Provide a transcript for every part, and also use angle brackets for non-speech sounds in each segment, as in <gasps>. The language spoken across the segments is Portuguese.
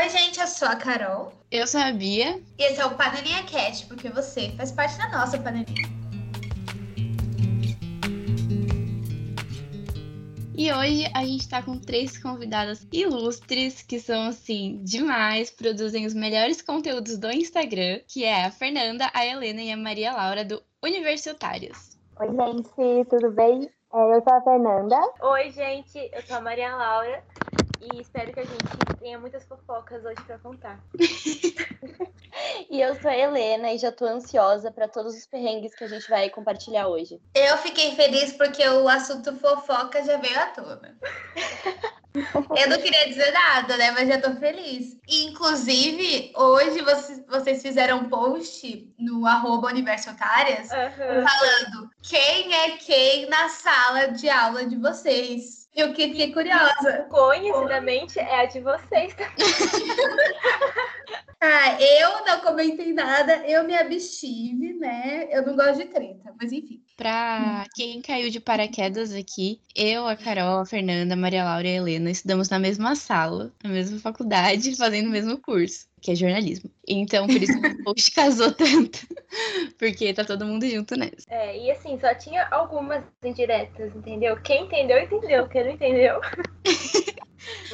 Oi, gente, eu sou a Carol. Eu sou a Bia. E esse é o Panelinha Cat, porque você faz parte da nossa panelinha. E hoje a gente tá com três convidadas ilustres que são assim demais, produzem os melhores conteúdos do Instagram, que é a Fernanda, a Helena e a Maria Laura do Universitários. Oi, gente, tudo bem? É, eu sou a Fernanda. Oi, gente, eu sou a Maria Laura e espero que a gente tenha muitas fofocas hoje para contar. <laughs> e eu sou a Helena e já tô ansiosa para todos os perrengues que a gente vai compartilhar hoje. Eu fiquei feliz porque o assunto fofoca já veio à tona. Eu não queria dizer nada, né? Mas já tô feliz. E, inclusive, hoje vocês, vocês fizeram um post no arroba uhum. falando quem é quem na sala de aula de vocês. Eu fiquei curiosa. Conhecidamente é a de vocês. <laughs> ah, eu não comentei nada, eu me abstive, né? Eu não gosto de treta, mas enfim. Pra quem caiu de paraquedas aqui, eu, a Carol, a Fernanda, a Maria Laura e a Helena estudamos na mesma sala, na mesma faculdade, <laughs> fazendo o mesmo curso que é jornalismo. Então, por isso que o post <laughs> casou tanto. Porque tá todo mundo junto nessa. É, e assim, só tinha algumas indiretas, entendeu? Quem entendeu, entendeu. Quem não entendeu. <laughs>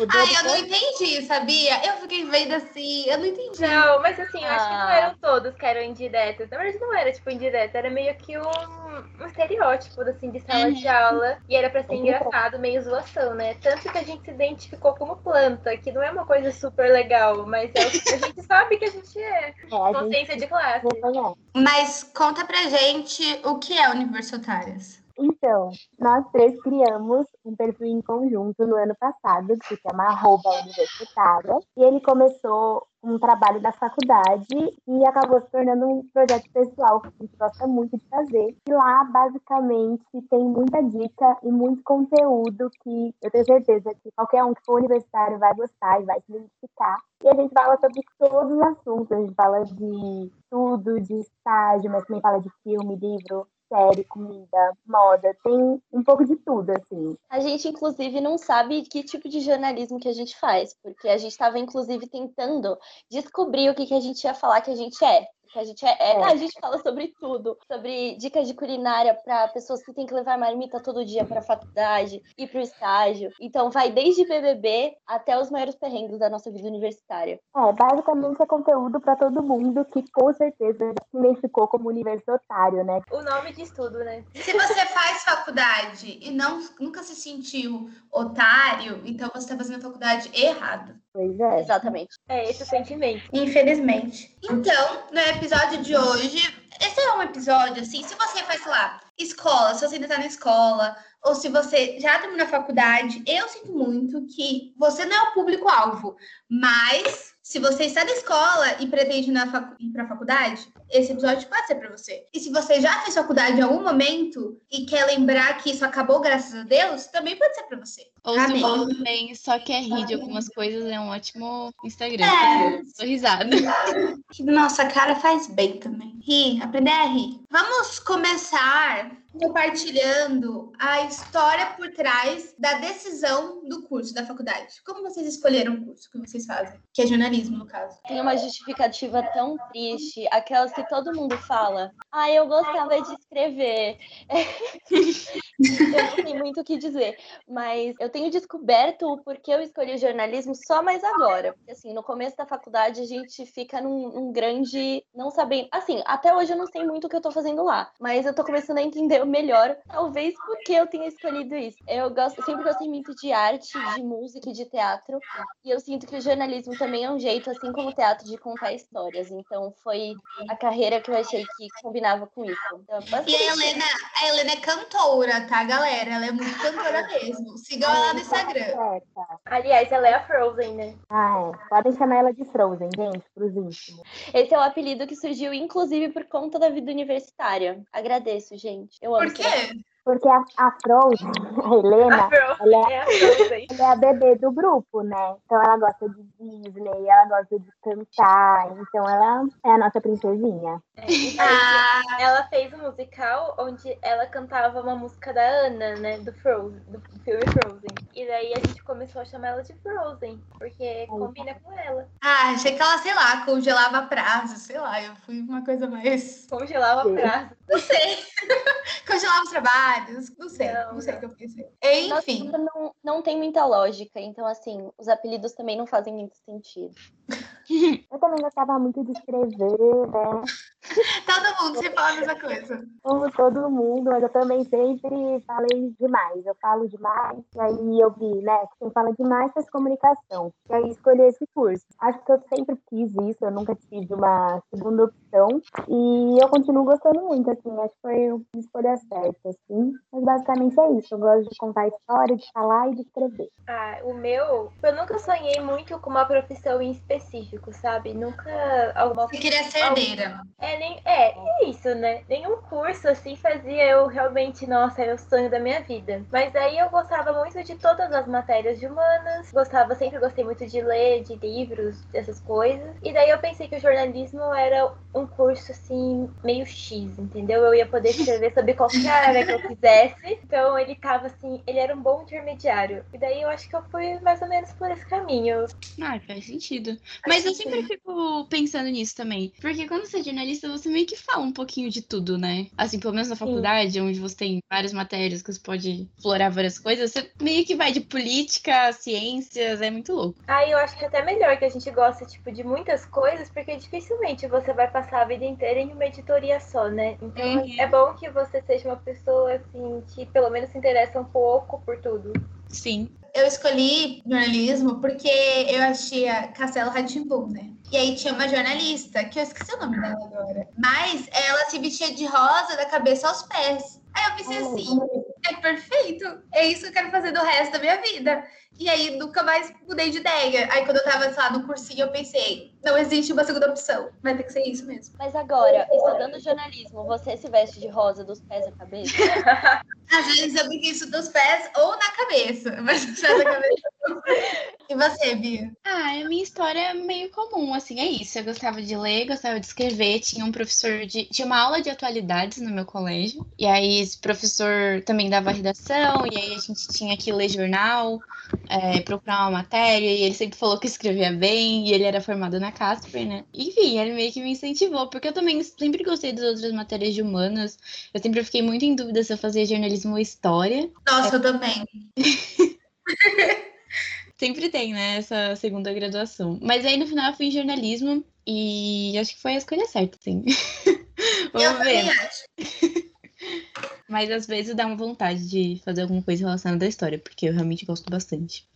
Ai, eu não entendi, sabia? Eu fiquei vendo assim, eu não entendi. Não, mas assim, eu ah. acho que não ah. eram todos que eram indiretas. Na verdade, não era, tipo, indireta. Era meio que um, um estereótipo, assim, de sala uhum. de aula. E era pra ser engraçado, meio zoação, né? Tanto que a gente se identificou como planta, que não é uma coisa super legal, mas é o que a gente <laughs> sabe que a gente é. é Consciência gente... de classe. Mas conta pra gente o que é Universitárias. Então, nós três criamos um perfil em conjunto no ano passado, que se chama Arroba Universitária, e ele começou um trabalho da faculdade e acabou se tornando um projeto pessoal que a gente gosta muito de fazer. E lá, basicamente, tem muita dica e muito conteúdo que eu tenho certeza que qualquer um que for universitário vai gostar e vai se identificar. E a gente fala sobre todos os assuntos, a gente fala de tudo, de estágio, mas também fala de filme, livro, série, comida, moda, tem um pouco de tudo, assim. A gente, inclusive, não sabe que tipo de jornalismo que a gente faz, porque a gente estava, inclusive, tentando descobrir o que, que a gente ia falar que a gente é que a gente é, é, a gente fala sobre tudo, sobre dicas de culinária para pessoas que têm que levar marmita todo dia para a faculdade e para o estágio. Então vai desde BBB até os maiores perrengues da nossa vida universitária. É, basicamente é conteúdo para todo mundo que com certeza se identificou como universitário, né? O nome de tudo, né? Se você faz faculdade e não nunca se sentiu otário, então você está fazendo a faculdade errado. Pois é. Exatamente. É esse o sentimento. Infelizmente. Então, no episódio de hoje, esse é um episódio, assim, se você faz, sei lá, escola, se você ainda tá na escola, ou se você já terminou a faculdade, eu sinto muito que você não é o público-alvo, mas se você está na escola e pretende ir para a faculdade, esse episódio pode ser para você. E se você já fez faculdade em algum momento e quer lembrar que isso acabou graças a Deus, também pode ser para você. Ou se você também só quer rir de algumas coisas, é um ótimo Instagram. É. Tô risada. <laughs> Nossa, cara faz bem também. Rir, aprender a rir. Vamos começar compartilhando a história por trás da decisão do curso da faculdade. Como vocês escolheram o curso que vocês fazem? Que é jornalismo, no caso. Tem uma justificativa tão triste, aquelas que todo mundo fala. Ah, eu gostava de escrever. <laughs> eu não sei muito o que dizer, mas eu tenho descoberto o porquê eu escolhi jornalismo só mais agora. Porque, assim, no começo da faculdade a gente fica num, num grande. não sabendo. Assim, até hoje eu não sei muito o que eu tô fazendo lá, mas eu tô começando a entender melhor, talvez porque eu tenha escolhido isso. Eu gosto, sempre gostei muito de arte, de música e de teatro, e eu sinto que o jornalismo também é um jeito, assim como o teatro, de contar histórias. Então foi a carreira que eu achei que combinava com isso. Então, e a Helena, a Helena é cantora, tá, galera? Ela é muito cantora mesmo. Sigam ela no Instagram. Aliás, ela é a Frozen, né? Ah, é. Podem chamar ela de Frozen, gente, pros íntimos. Esse é o apelido que surgiu, inclusive, por conta da vida universitária. Agradeço, gente. Eu por quê? Porque a, a Frozen, <laughs> a Helena, A Frozen, ela é, é a Frozen. ela é a bebê do grupo, né? Então ela gosta de Disney, ela gosta de cantar, então ela é a nossa princesinha. É, daí Ah, ela fez um musical onde ela cantava uma música da Ana, né? Do Frozen, do filme Frozen. E daí a gente começou a chamar ela de Frozen, porque combina com ela. ah, achei que ela, sei lá, congelava prazo, sei lá, eu fui uma coisa mais. Congelava Sim. prazo. Não sei. <laughs> congelava os trabalhos, não sei, não, Não, sei o que eu pensei. Nossa, Enfim. não, não tem muita lógica, então assim, os apelidos também não fazem muito sentido. <laughs> Eu também gostava muito de escrever, né? <laughs> Todo mundo se fala a mesma coisa. Como todo mundo, mas eu também sempre falei demais. Eu falo demais, e aí eu vi, né? que Quem fala demais faz comunicação. E aí escolhi esse curso. Acho que eu sempre quis isso, eu nunca tive uma segunda opção. E eu continuo gostando muito, assim. Acho que foi uma escolha certa, assim. Mas basicamente é isso. Eu gosto de contar história, de falar e de escrever. Ah, o meu, eu nunca sonhei muito com uma profissão em específico, sabe? Nunca alguma Você queria ser herdeira. É, nem, é, é isso, né? Nenhum curso assim fazia eu realmente, nossa, é o sonho da minha vida. Mas aí eu gostava muito de todas as matérias de humanas, gostava, sempre gostei muito de ler, de livros, dessas coisas. E daí eu pensei que o jornalismo era um curso assim, meio X, entendeu? Eu ia poder escrever sobre qualquer área que eu quisesse. Então ele tava assim, ele era um bom intermediário. E daí eu acho que eu fui mais ou menos por esse caminho. Ah, faz sentido. Mas eu sempre fico pensando nisso também. Porque quando você é jornalista, você meio que fala um pouquinho de tudo, né? Assim, pelo menos na faculdade, onde você tem várias matérias que você pode explorar várias coisas, você meio que vai de política, ciências, é muito louco. Aí eu acho que é até melhor que a gente goste, tipo, de muitas coisas, porque dificilmente você vai passar a vida inteira em uma editoria só, né? Então Uhum. é bom que você seja uma pessoa, assim, que pelo menos se interessa um pouco por tudo. Sim. Eu escolhi jornalismo porque eu assistia Castelo Ratimbum, né? E aí tinha uma jornalista, que eu esqueci o nome dela agora. Mas ela se vestia de rosa da cabeça aos pés. Aí eu pensei assim, é perfeito. É isso que eu quero fazer do resto da minha vida. E aí nunca mais mudei de ideia. Aí quando eu tava, sei lá, no cursinho, eu pensei, não existe uma segunda opção. Vai ter que ser isso mesmo. Mas agora, estudando jornalismo, você se veste de rosa dos pés à cabeça? <laughs> Às vezes eu brinquei isso dos pés ou na cabeça. Mas dos pés da cabeça. E você, Bia? Ah, a minha história é meio comum, assim, é isso. Eu gostava de ler, gostava de escrever. Tinha um professor de. Tinha uma aula de atualidades no meu colégio. E aí esse professor também dava redação, e aí a gente tinha que ler jornal, é, procurar uma matéria, e ele sempre falou que escrevia bem, e ele era formado na Casper, né? Enfim, ele meio que me incentivou, porque eu também sempre gostei das outras matérias de humanas. Eu sempre fiquei muito em dúvida se eu fazia jornalismo ou história. Nossa, eu também. <laughs> Sempre tem, né, essa segunda graduação. Mas aí no final eu fui em jornalismo e acho que foi a escolha certa, sim. <laughs> eu Vamos também ver. acho. Mas às vezes dá uma vontade de fazer alguma coisa relacionada à história, porque eu realmente gosto bastante.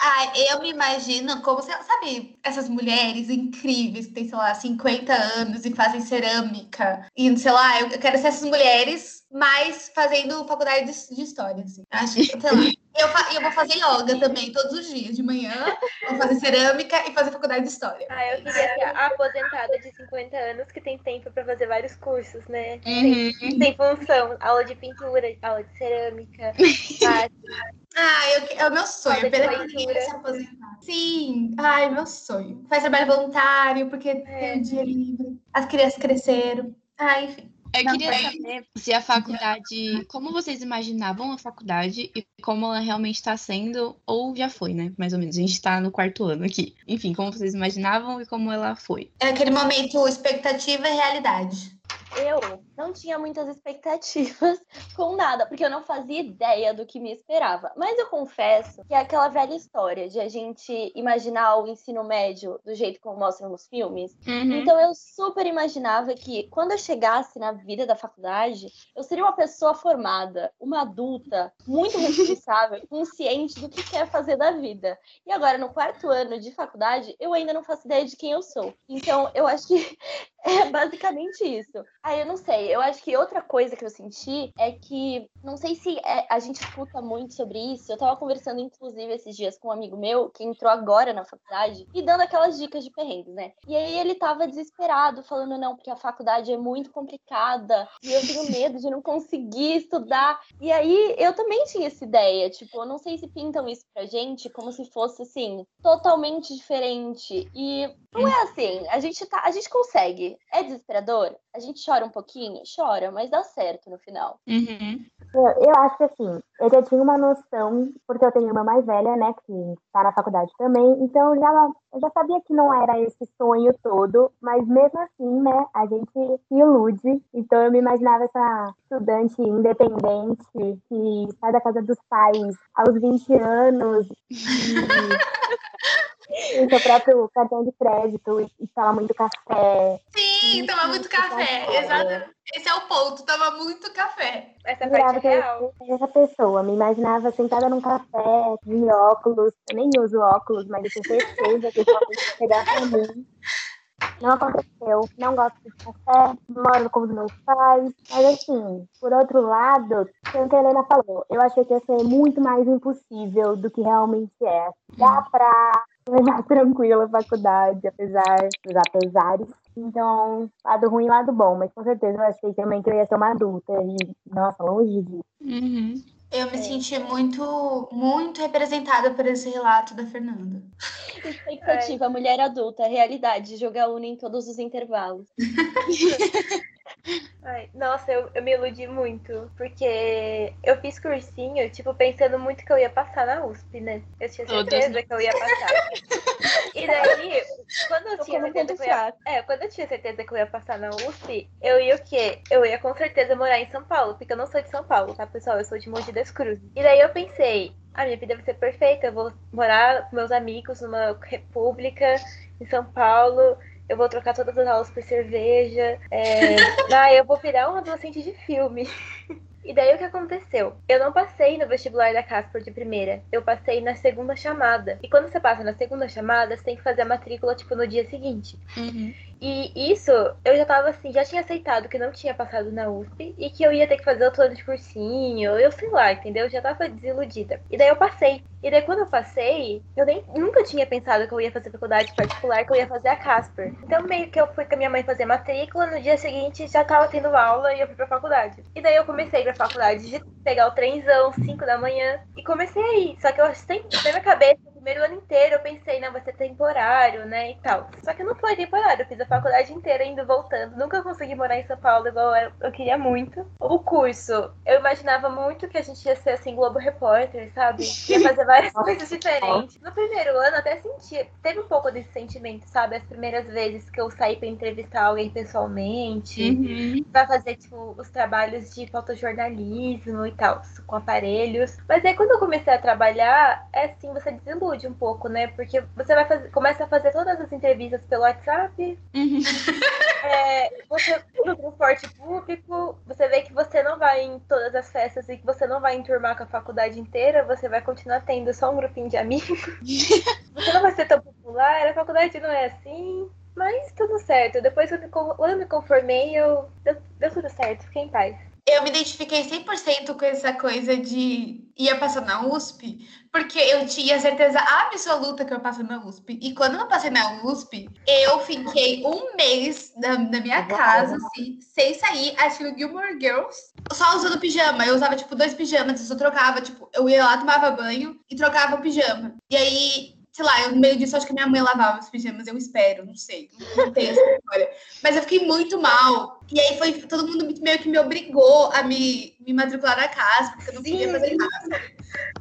Ah, eu me imagino como, sabe, essas mulheres incríveis que têm, sei lá, 50 anos e fazem cerâmica. E, sei lá, eu quero ser essas mulheres, mas fazendo faculdade de, de história, assim. Acho que, sei lá. <laughs> E eu, fa- e eu vou fazer yoga também, todos os dias, de manhã. Vou fazer cerâmica e fazer faculdade de história. Ah, eu queria ser a aposentada de 50 anos que tem tempo pra fazer vários cursos, né? Uhum. Tem, tem função, aula de pintura, aula de cerâmica. <laughs> Ah, eu, é o meu sonho. Fazer Pena que leitura. se aposentar. Sim, ai, meu sonho. Faz trabalho voluntário, porque tem um dia livre. As crianças cresceram. Ah, enfim. Eu Não, queria saber se a faculdade. Como vocês imaginavam a faculdade e como ela realmente está sendo, ou já foi, né? Mais ou menos. A gente está no quarto ano aqui. Enfim, como vocês imaginavam e como ela foi. É aquele momento expectativa e realidade. Eu não tinha muitas expectativas <laughs> com nada, porque eu não fazia ideia do que me esperava. Mas eu confesso que é aquela velha história de a gente imaginar o ensino médio do jeito como mostram nos filmes. Então eu super imaginava que quando eu chegasse na vida da faculdade, eu seria uma pessoa formada, uma adulta, muito responsável, <laughs> consciente do que quer fazer da vida. E agora, no quarto ano de faculdade, eu ainda não faço ideia de quem eu sou. Então, eu acho que É basicamente isso. Aí eu não sei, eu acho que outra coisa que eu senti é que, não sei se é, a gente escuta muito sobre isso. Eu tava conversando, inclusive, esses dias com um amigo meu que entrou agora na faculdade e dando aquelas dicas de perrengues, né? E aí ele tava desesperado, falando, não, porque a faculdade é muito complicada e eu tenho medo de não conseguir estudar. E aí eu também tinha essa ideia, tipo, eu não sei se pintam isso pra gente como se fosse assim, totalmente diferente. E não é assim, a gente tá, a gente consegue. É desesperador? A gente chora um pouquinho? Chora, mas dá certo no final. Uhum. Eu, eu acho que assim, eu já tinha uma noção, porque eu tenho uma mais velha, né, que tá na faculdade também, então eu já, eu já sabia que não era esse sonho todo, mas mesmo assim, né, a gente se ilude. Então eu me imaginava essa estudante independente que sai da casa dos pais aos 20 anos e <laughs> <laughs> tem seu próprio cartão de crédito e, e toma muito café. Sim, toma muito café. Exato. Esse é o ponto, toma muito café. Essa parte é eu real. essa pessoa, me imaginava sentada num café, de óculos, eu nem uso óculos, mas eu tenho certeza que isso chegar pra mim. Não aconteceu, não gosto de café, moro com os meus pais, mas assim, por outro lado, foi o que a Helena falou, eu achei que ia ser muito mais impossível do que realmente é. Dá pra levar <laughs> tranquila a faculdade, apesar dos apesares. Então, lado ruim e lado bom, mas com certeza eu achei também que eu ia ser uma adulta e, nossa, longe disso. Uhum. Eu me senti muito, muito representada por esse relato da Fernanda. <laughs> Expectativa, mulher adulta, realidade, jogar Uno em todos os intervalos. <laughs> Ai, nossa, eu, eu me iludi muito, porque eu fiz cursinho, tipo, pensando muito que eu ia passar na USP, né? Eu tinha certeza que eu ia passar. e daí, quando eu Tô tinha certeza que eu ia, é, quando eu tinha certeza que eu ia passar na USP, eu ia o quê? Eu ia com certeza morar em São Paulo, porque eu não sou de São Paulo, tá, pessoal? Eu sou de Mogi das Cruzes. E daí eu pensei, a minha vida vai ser perfeita, eu vou morar com meus amigos numa república em São Paulo. Eu vou trocar todas as aulas por cerveja. É... <laughs> ah, eu vou virar uma adolescente de filme. E daí o que aconteceu? Eu não passei no vestibular da Casper de primeira. Eu passei na segunda chamada. E quando você passa na segunda chamada, você tem que fazer a matrícula, tipo, no dia seguinte. Uhum. E isso, eu já tava assim, já tinha aceitado que não tinha passado na USP e que eu ia ter que fazer outro ano de cursinho, eu sei lá, entendeu? Eu já tava desiludida. E daí eu passei. E daí quando eu passei, eu nem nunca tinha pensado que eu ia fazer faculdade particular, que eu ia fazer a Casper. Então meio que eu fui com a minha mãe fazer matrícula, no dia seguinte já tava tendo aula e eu fui pra faculdade. E daí eu comecei pra faculdade de pegar o trenzão, 5 da manhã, e comecei a ir. Só que eu sempre, na minha cabeça, primeiro ano inteiro, eu pensei, não, vai ser temporário, né, e tal. Só que não foi temporário, eu fiz a faculdade inteira indo voltando. Nunca consegui morar em São Paulo igual eu, eu queria muito. O curso, eu imaginava muito que a gente ia ser assim, Globo Repórter, sabe? Ia fazer <laughs> várias coisas diferentes. No primeiro ano, eu até senti, teve um pouco desse sentimento, sabe? As primeiras vezes que eu saí pra entrevistar alguém pessoalmente Uhum. vai fazer, tipo, os trabalhos de fotojornalismo e tal, com aparelhos. Mas aí quando eu comecei a trabalhar, é assim, você desilude um pouco, né? Porque você vai fazer, começa a fazer todas as entrevistas pelo WhatsApp, Uhum. <laughs> é, você no transporte público, você vê que você não vai em todas as festas e que você não vai enturmar com a faculdade inteira, você vai continuar tendo só um grupinho de amigos. <laughs> você não vai ser tão popular, a faculdade não é assim. Mas tudo certo. Depois, eu me eu me conformei, eu... Deu, deu tudo certo. Fiquei em paz. Eu me identifiquei 100% com essa coisa de ia passar na USP, porque eu tinha certeza absoluta que eu ia passar na USP. E quando eu passei na USP, eu fiquei um mês na, na minha casa, assim, sem sair, assistindo Gilmore Girls, só usando pijama. Eu usava, tipo, dois pijamas, eu só trocava, tipo, eu ia lá, tomava banho e trocava o pijama. E aí, sei lá, eu, no meio disso, acho que minha mãe lavava os pijamas, eu espero, não sei, não tenho essa história. Mas eu fiquei muito mal. E aí foi, todo mundo meio que me obrigou a me, me matricular na casa, porque eu não queria fazer nada.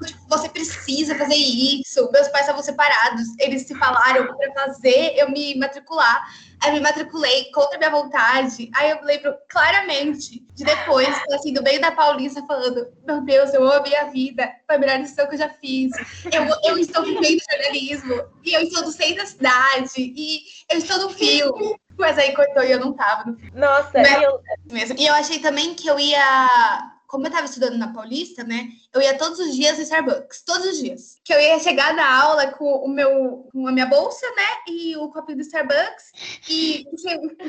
Tipo, você precisa fazer isso. Meus pais estavam separados, eles se falaram para fazer eu me matricular. Aí eu me matriculei contra a minha vontade. Aí eu lembro claramente de depois, assim, do meio da Paulista, falando: Meu Deus, eu amo a minha vida, foi a melhor decisão que eu já fiz. Eu, eu estou vivendo jornalismo, e eu estou no centro da cidade, e eu estou no filme. Mas aí cortou e eu não tava no Nossa, Mas- eu, mesmo. E eu achei também que eu ia como eu tava estudando na Paulista, né? Eu ia todos os dias no Starbucks, todos os dias. Que eu ia chegar na aula com o meu, com a minha bolsa, né? E o copinho do Starbucks e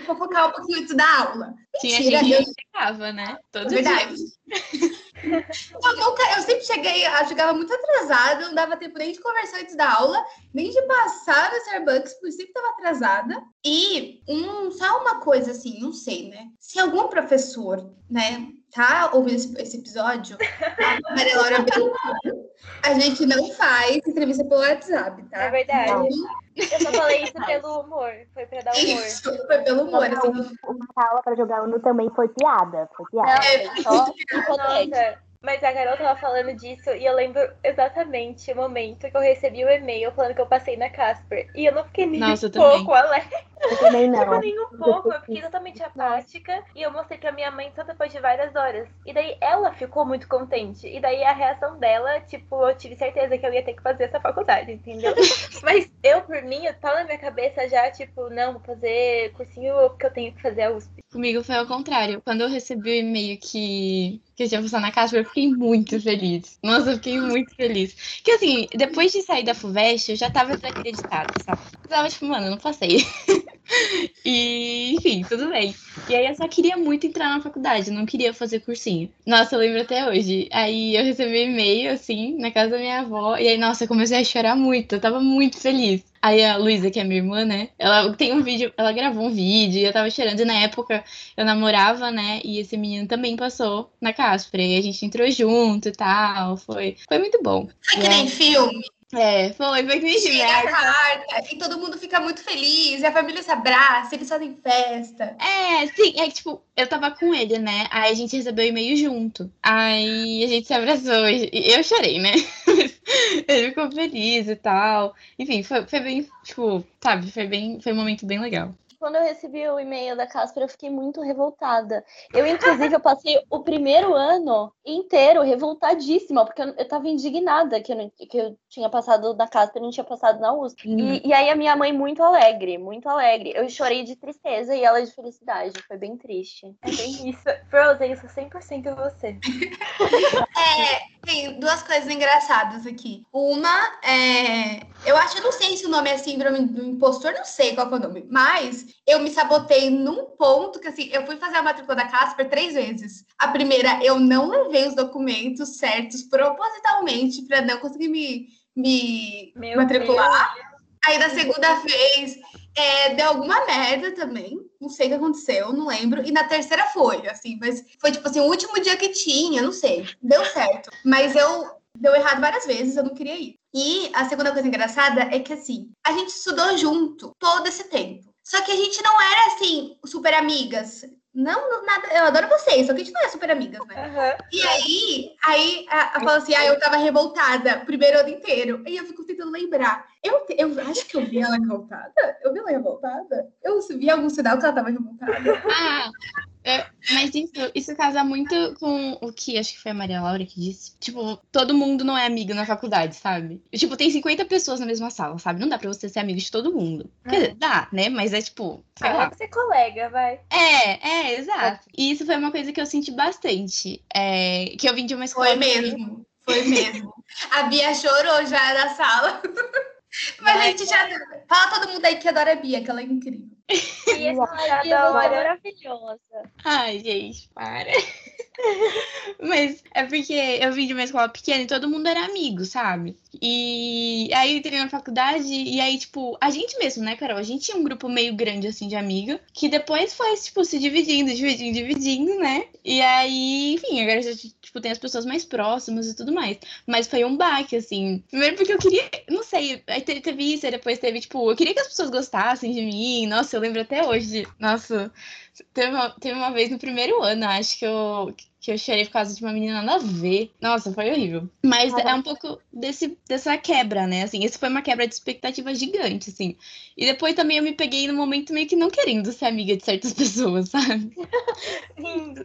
fofocar um pouquinho antes da aula. Tinha Mentira, gente eu- que chegava, né? Todo Verdade. dia. <laughs> Eu, nunca, eu sempre cheguei, eu chegava muito atrasada, não dava tempo nem de conversar antes da aula, nem de passar no Starbucks, porque eu sempre estava atrasada. E um, só uma coisa assim, não sei, né? Se algum professor, né, tá ouvindo esse, esse episódio, a Maria Laura a gente não faz entrevista pelo WhatsApp, tá? É verdade. Não. Eu só falei isso pelo humor. Foi pra dar humor. Isso, foi pelo humor, assim. Uma aula pra jogar Uno também foi piada. Foi piada. Não, É, foi só. Nossa, mas a Carol tava falando disso e eu lembro exatamente o momento que eu recebi o e-mail falando que eu passei na Casper. E eu não fiquei nem Nossa, um eu pouco alegre. Eu também Tipo, <laughs> não. nem um pouco. Eu fiquei totalmente apática e eu mostrei pra minha mãe só depois de várias horas. E daí ela ficou muito contente. E daí a reação dela, tipo, eu tive certeza que eu ia ter que fazer essa faculdade, entendeu? <laughs> Mas eu, por mim, eu tava na minha cabeça já, tipo, não, vou fazer cursinho porque eu tenho que fazer a USP. Comigo foi ao contrário. Quando eu recebi o e-mail que, que eu tinha passado na casa, eu fiquei muito feliz. Nossa, eu fiquei muito feliz. Que assim, depois de sair da FUVEST, eu já tava desacreditada, sabe? Eu tava tipo, mano, eu não passei. <laughs> e, enfim, tudo bem. E aí eu só queria muito entrar na faculdade, não queria fazer cursinho. Nossa, eu lembro até hoje. Aí eu recebi e-mail, assim, na casa da minha avó. E aí, nossa, eu comecei a chorar muito. Eu tava muito feliz. Aí a Luísa, que é minha irmã, né? Ela tem um vídeo, ela gravou um vídeo e eu tava chorando. E na época eu namorava, né? E esse menino também passou na Casper. E a gente entrou junto e tal. Foi, foi muito bom. Foi que nem filme. É, foi, foi que nem Chega a filme. carta e todo mundo fica muito feliz, e a família se abraça, eles fazem festa. É, sim, é que tipo, eu tava com ele, né? Aí a gente recebeu o e-mail junto. Aí a gente se abraçou. E eu chorei, né? <laughs> <laughs> ele ficou feliz e tal. Enfim, foi, foi bem, tipo, sabe, foi bem, foi um momento bem legal. Quando eu recebi o e-mail da Casper, eu fiquei muito revoltada. Eu, inclusive, eu passei o primeiro ano inteiro revoltadíssima, porque eu, eu tava indignada que eu, não- que eu tinha passado na Casper e não tinha passado na USP. E, e aí a minha mãe muito alegre, muito alegre. Eu chorei de tristeza e ela de felicidade. Foi bem triste. É bem isso. Frozen, isso é 100% você. <laughs> É, tem duas coisas engraçadas aqui. Uma é. Eu acho, eu não sei se o nome é síndrome do impostor, não sei qual é o nome, mas eu me sabotei num ponto que assim, eu fui fazer a matrícula da Casper três vezes. A primeira, eu não levei os documentos certos propositalmente para não conseguir me, me Meu matricular. Aí da segunda vez é, deu alguma merda também. Não sei o que aconteceu, não lembro. E na terceira foi, assim, mas foi tipo assim, o último dia que tinha, não sei. Deu certo. Mas eu deu errado várias vezes, eu não queria ir. E a segunda coisa engraçada é que assim, a gente estudou junto todo esse tempo. Só que a gente não era assim, super amigas. Não, nada. Eu adoro vocês, só que a gente não é super amigas, né? Aham. E aí, aí a, a fala assim, ah, eu tava revoltada o primeiro ano inteiro. E eu fico tentando lembrar. Eu, eu acho que eu vi ela revoltada. Eu vi ela revoltada. Eu vi algum sinal que ela tava revoltada. Ah, é, mas isso, isso casa muito com o que acho que foi a Maria Laura que disse. Tipo, todo mundo não é amigo na faculdade, sabe? Tipo, tem 50 pessoas na mesma sala, sabe? Não dá pra você ser amigo de todo mundo. Quer dizer, dá, né? Mas é tipo, sei Ah, lá. dá pra ser colega, vai. É, é, exato. E isso foi uma coisa que eu senti bastante. É, que eu vim de uma escola. Foi mesmo. Foi mesmo. A Bia chorou já na sala. <laughs> <laughs> Mas a gente já. Fala todo mundo aí que adora a Bia, que ela é incrível. <laughs> E da você é maravilhosa. Ai, gente, para. <laughs> Mas é porque eu vim de uma escola pequena e todo mundo era amigo, sabe? E aí entrei na faculdade e aí, tipo, a gente mesmo, né, Carol? A gente tinha um grupo meio grande, assim, de amigo, que depois foi, tipo, se dividindo, dividindo, dividindo, né? E aí, enfim, agora já, tipo, tem as pessoas mais próximas e tudo mais. Mas foi um baque, assim. Primeiro porque eu queria, não sei, aí te- teve isso, aí depois teve, tipo, eu queria que as pessoas gostassem de mim. Nossa, eu lembro até hoje. Nossa, Teve uma, teve uma vez no primeiro ano, acho que eu, que eu chorei por causa de uma menina nada a ver. Nossa, foi horrível. Mas é um pouco desse, dessa quebra, né? Assim, isso foi uma quebra de expectativa gigante, assim. E depois também eu me peguei no momento meio que não querendo ser amiga de certas <laughs> pessoas, sabe? Lindo.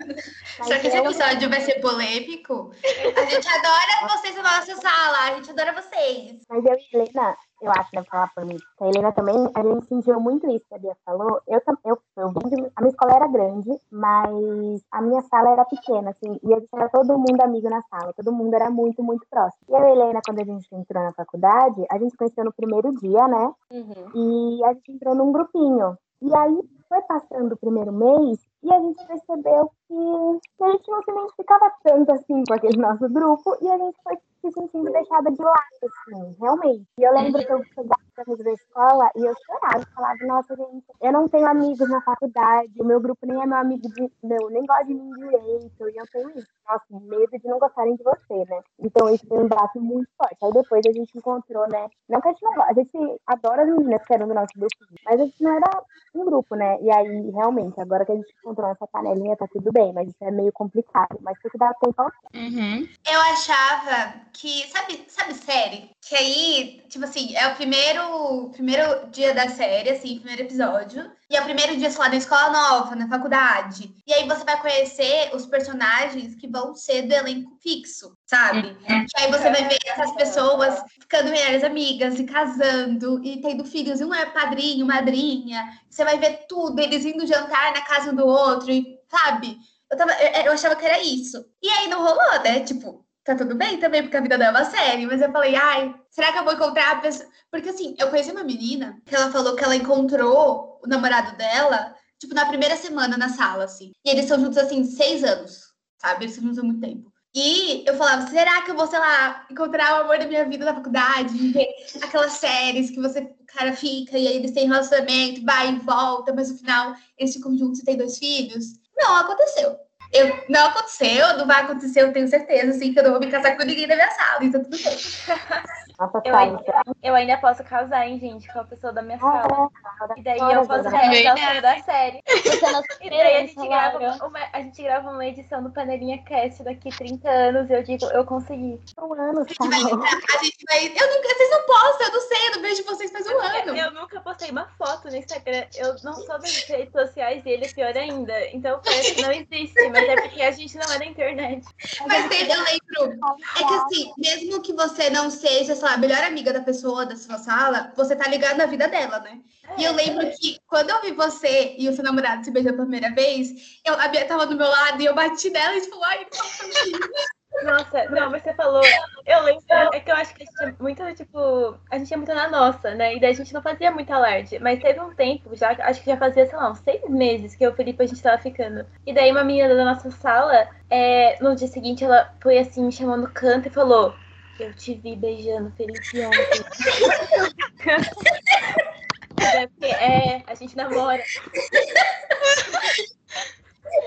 Só que esse episódio vai ser polêmico. A gente adora vocês na nossa sala. A gente adora vocês. Mas eu e Helena, eu acho que deve falar por mim. A Helena também, a gente sentiu muito isso que a Bia falou. Eu, eu, eu, a minha escola era grande, mas a minha sala era pequena, assim, e a gente era todo mundo amigo na sala, todo mundo era muito, muito próximo. E a Helena, quando a gente entrou na faculdade, a gente conheceu no primeiro dia, né? Uhum. E a gente entrou num grupinho. E aí foi passando o primeiro mês e a gente percebeu que, a gente não se identificava tanto assim com aquele nosso grupo e a gente foi se sentindo deixada de lado, assim, realmente. E eu lembro que eu chegava da escola e eu chorava, falava, nossa, gente, eu não tenho amigos na faculdade, o meu grupo nem é meu amigo de meu, nem gosta de mim direito, e eu tenho isso, nossa, medo de não gostarem de você, né? Então isso foi um braço muito forte. Aí depois a gente encontrou, né? Não que a gente não gosta, a gente adora as meninas que eram do nosso grupo, mas a gente não era um grupo, né? E aí, realmente, agora que a gente encontrou essa panelinha, tá tudo bem, mas isso é meio complicado, mas tem que dar tempo ao uhum. Eu achava que, sabe, sabe série? Que aí, tipo assim, é o primeiro, primeiro dia da série, assim, primeiro episódio. E é o primeiro dia, sei lá, na escola nova, na faculdade. E aí você vai conhecer os personagens que vão ser do elenco fixo, sabe? Uhum. Que aí você vai ver essas pessoas ficando melhores amigas e casando e tendo filhos. Um é padrinho, madrinha. Você vai ver tudo, eles indo jantar na casa do outro, e, sabe? Eu, tava, eu, eu achava que era isso. E aí não rolou, né? Tipo, tá tudo bem também, porque a vida dela é uma série. Mas eu falei, ai, será que eu vou encontrar a pessoa? Porque assim, eu conheci uma menina que ela falou que ela encontrou o namorado dela, tipo, na primeira semana na sala, assim. E eles são juntos, assim, seis anos, sabe? Eles são juntos há muito tempo. E eu falava, será que eu vou, sei lá, encontrar o amor da minha vida na faculdade? <laughs> Aquelas séries que você, cara fica e aí eles têm relacionamento, vai e volta, mas no final eles ficam juntos e têm dois filhos. Não aconteceu. Eu, não aconteceu, não vai acontecer, eu tenho certeza, assim, que eu não vou me casar com ninguém da minha sala, então tudo bem. <laughs> eu, ainda, eu ainda posso casar, hein, gente, com a pessoa da minha sala. E daí eu posso realizar o sonho da série. <laughs> e daí a gente, grava uma, a gente grava uma edição do Panelinha Cast daqui 30 anos e eu digo, eu consegui. Um ano, tá? A gente vai. Eu nunca, vocês não postam, eu não sei, eu não vejo vocês faz um ano. Eu, eu nunca postei uma foto no Instagram. Eu não sou das redes sociais dele, pior ainda. Então parece que não existe, mas é porque a gente não é da internet. Mas eu lembro. É que assim, mesmo que você não seja, sei lá, a melhor amiga da pessoa da sua sala, você tá ligado na vida dela, né? É, e eu lembro é. que quando eu vi você e o seu namorado se beijando pela primeira vez, eu, a Bia tava do meu lado e eu bati nela e falou, ai, nossa, não, você falou, eu lembro, é que eu acho que a gente é muito, tipo, a gente é muito na nossa, né? E daí a gente não fazia muito alarde. Mas teve um tempo, já acho que já fazia, sei lá, uns seis meses que eu e o Felipe a gente tava ficando. E daí uma menina da nossa sala, é, no dia seguinte, ela foi assim, me chamando no canto e falou: Eu te vi beijando Felipe <laughs> ontem. é, a gente namora.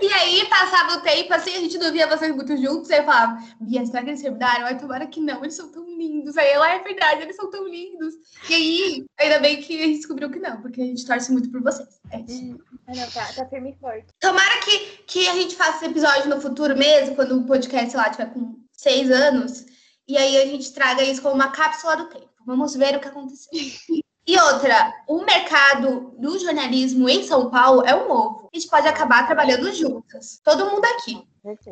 E aí, passava o tempo, assim, a gente não via vocês muito juntos. Aí eu falava, Bia, será que eles terminaram? Ai, tomara que não, eles são tão lindos. Aí ela, é verdade, eles são tão lindos. E aí, ainda bem que a gente descobriu que não, porque a gente torce muito por vocês. É isso. Ah, não, tá, tá firme e forte. Tomara que, que a gente faça esse episódio no futuro mesmo, quando o podcast, sei lá, tiver com seis anos. E aí a gente traga isso como uma cápsula do tempo. Vamos ver o que aconteceu. E outra, o mercado do jornalismo em São Paulo é um ovo. A gente pode acabar trabalhando juntas. Todo mundo aqui.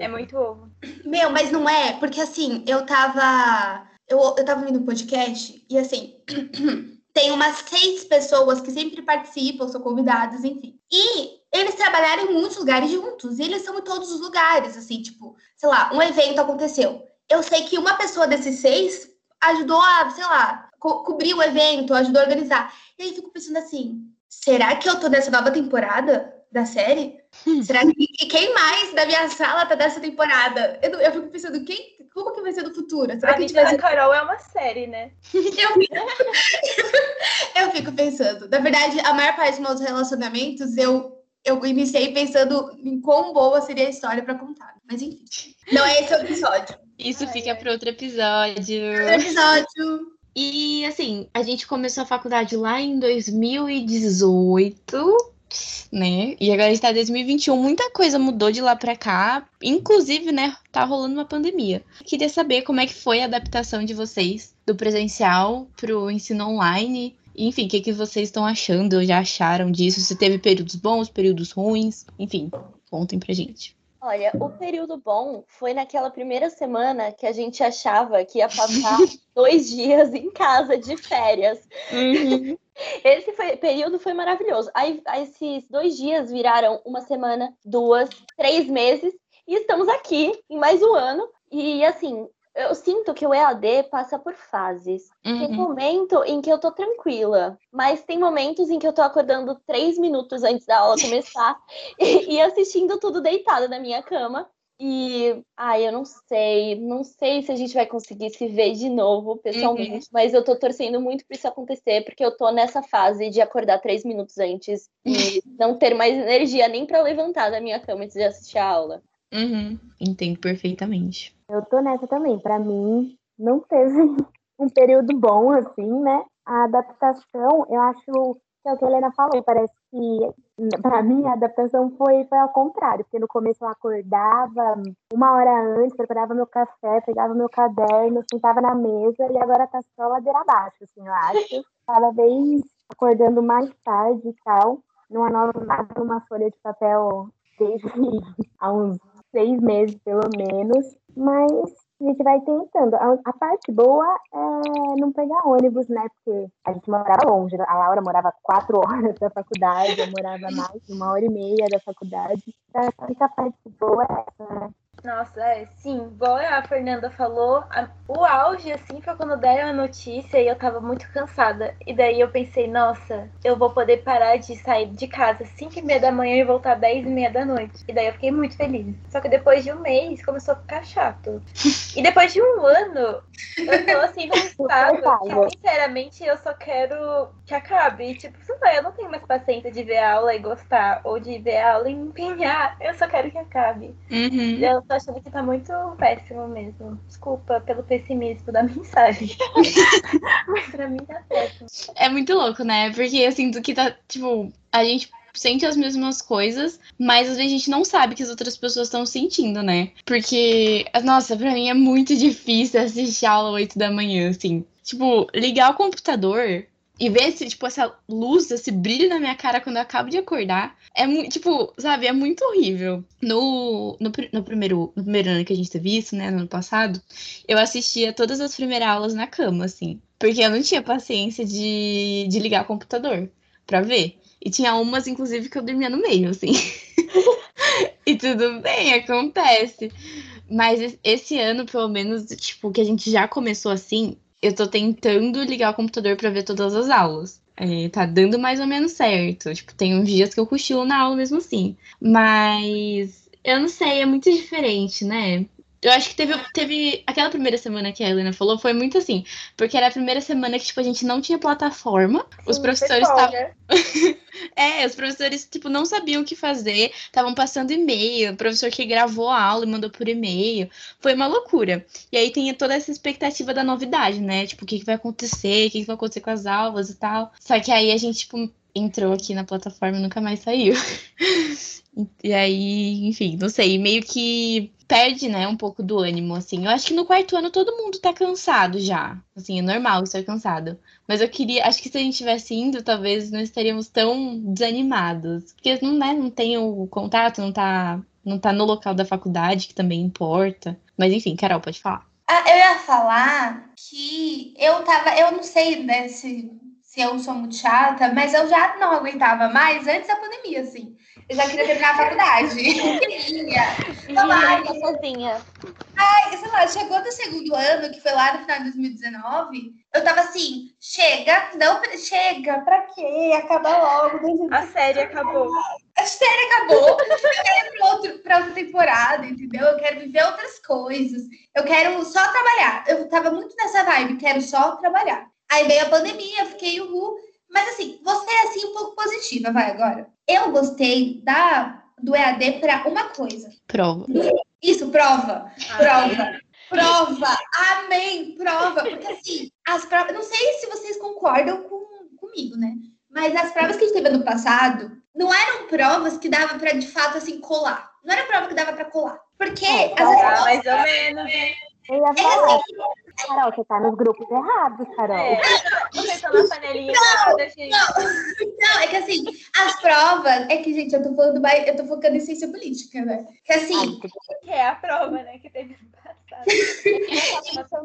É muito ovo. Meu, mas não é, porque assim, eu tava. Eu, eu tava ouvindo um podcast e assim. <clears throat> tem umas seis pessoas que sempre participam, são convidadas, enfim. E eles trabalharam em muitos lugares juntos. E eles são em todos os lugares, assim, tipo, sei lá, um evento aconteceu. Eu sei que uma pessoa desses seis ajudou a, sei lá, co cobrir o evento, ajudou a organizar. E aí fico pensando assim, será que eu tô nessa nova temporada da série? Hum. Será que e quem mais da minha sala tá dessa temporada? Eu, eu fico pensando, quem, como que vai ser no futuro? Será a que a gente vai ser... Carol é uma série, né? Eu, <laughs> eu fico pensando. Na verdade, a maior parte dos meus relacionamentos, eu, eu iniciei pensando em quão boa seria a história para contar. Mas enfim, não é esse o episódio. Isso fica para outro episódio. Outro episódio. E assim, a gente começou a faculdade lá em 2018, né? E agora está em 2021, muita coisa mudou de lá para cá, inclusive, né, tá rolando uma pandemia. Queria saber como é que foi a adaptação de vocês do presencial pro ensino online. Enfim, o que, que vocês estão achando, já acharam disso? Se teve períodos bons, períodos ruins, enfim, contem pra gente. Olha, o período bom foi naquela primeira semana que a gente achava que ia passar <laughs> dois dias em casa de férias. Uhum. <laughs> Esse foi, período foi maravilhoso. Aí, aí esses dois dias viraram uma semana, duas, três meses, e estamos aqui em mais um ano. E assim, eu sinto que o EAD passa por fases. Tem Uhum. momento em que eu tô tranquila, mas tem momentos em que eu tô acordando três minutos antes da aula começar <laughs> e, e assistindo tudo deitada na minha cama. E, ai, eu não sei, não sei se a gente vai conseguir se ver de novo pessoalmente, mas eu tô torcendo muito pra isso acontecer, porque eu tô nessa fase de acordar três minutos antes e <laughs> não ter mais energia nem pra levantar da minha cama antes de assistir a aula. Uhum. Entendo perfeitamente. Eu tô nessa também. Pra mim, não teve <laughs> um período bom, assim, né? A adaptação, eu acho que é o que a Helena falou. Parece que, pra mim, a adaptação foi, foi ao contrário. Porque no começo eu acordava uma hora antes, preparava meu café, pegava meu caderno, sentava na mesa. E agora tá só ladeira abaixo, assim, eu acho. Cada vez acordando mais tarde e tal. Anoto nada numa folha de papel desde <laughs> há uns seis meses, pelo menos. Mas a gente vai tentando. A, a parte boa é não pegar ônibus, né? Porque a gente morava longe. A Laura morava quatro <laughs> horas da faculdade, eu morava mais de uma hora e meia da faculdade. Então, a parte boa é essa, né? Nossa, é, sim, igual a Fernanda falou, a- o auge, assim, foi quando deram a notícia e eu tava muito cansada. E daí eu pensei, nossa, eu vou poder parar de sair de casa às 5 e meia da manhã e voltar às 10 e meia da noite. E daí eu fiquei muito feliz. Só que depois de um mês começou a ficar chato. E depois de um ano, eu tô assim num estado que, sinceramente, eu só quero que acabe. E, tipo, sei lá, eu não tenho mais paciência de ver a aula e gostar, ou de ver a aula e empenhar. Eu só quero que acabe. Uhum. Eu tô achando que tá muito péssimo mesmo. Desculpa pelo pessimismo da <laughs> mensagem. Mas pra mim tá péssimo. É muito louco, né? Porque eu sinto que tá, tipo, a gente sente as mesmas coisas, mas às vezes a gente não sabe que as outras pessoas estão sentindo, né? Porque, nossa, pra mim é muito <laughs> difícil assistir aula 8 da manhã, assim. Tipo, ligar o computador e ver esse, tipo, essa luz, esse brilho na minha cara quando eu acabo de acordar. É muito, tipo, sabe, é muito horrível. No, no, no primeiro, no primeiro ano que a gente teve isso, né, no ano passado, eu assistia todas as primeiras aulas na cama, assim. Porque eu não tinha paciência de, de ligar o computador pra ver. E tinha umas, inclusive, que eu dormia no meio, assim. <laughs> e tudo bem, acontece. Mas es- esse ano, pelo menos, tipo, que a gente já começou assim, eu tô tentando ligar o computador pra ver todas as aulas. É, tá dando mais ou menos certo. Tipo, tem uns dias que eu cochilo na aula mesmo assim. Mas eu não sei, é muito diferente, né? Eu acho que teve, teve aquela primeira semana que a Helena falou, foi muito assim, porque era a primeira semana que, tipo, a gente não tinha plataforma, os Sim, professores foi estavam folga. <laughs> é, os professores, tipo, não sabiam o que fazer, estavam passando e-mail, o professor que gravou a aula e mandou por e-mail. Foi uma loucura. E aí tem toda essa expectativa da novidade, né? Tipo, o que, que vai acontecer, o que, que vai acontecer com as aulas e tal. Só que aí a gente, tipo, entrou aqui na plataforma e nunca mais saiu. <laughs> E aí, enfim, não sei, meio que perde, né, um pouco do ânimo, assim. Eu acho que no quarto ano todo mundo tá cansado já. Assim, é normal estar cansado. Mas eu queria, acho que se a gente tivesse indo, talvez não estaríamos tão desanimados. Porque não, né, não tem o contato, não tá, não tá no local da faculdade, que também importa. Mas enfim, Carol, pode falar. Ah, eu ia falar que eu tava, eu não sei, né, se, se eu sou muito chata, mas eu já não aguentava mais antes da pandemia, assim. Eu já queria terminar a faculdade. <laughs> Eu queria. Tá sozinha. Ai, sei lá, chegou do segundo ano, que foi lá no final de 2019, eu tava assim, chega, não, chega, pra quê? Acaba logo. A série acabou. A série acabou. Eu quero ir pra, outro, pra outra temporada, entendeu? Eu quero viver outras coisas. Eu quero só trabalhar. Eu tava muito nessa vibe, quero só trabalhar. Aí veio a pandemia, fiquei uhul. Mas assim, você é assim um pouco positiva, vai agora. Eu gostei da, do EAD pra uma coisa. Prova. Isso, prova. Prova. Prova. Amém. Prova. Porque assim, as provas. Não sei se vocês concordam com, comigo, né? Mas as provas que a gente teve ano passado não eram provas que dava pra de fato assim colar. Não era prova que dava pra colar. Porque É, as Ah, respostas mais ou menos. né? Eu ia falar. Carol, você tá nos grupos errados, Carol. É, vocês estão na panelinha errada, gente. Não, é que assim, as provas. É que, gente, eu tô falando mais. Eu tô focando em ciência política, né? Que assim. Que é a prova, né? Que teve passado.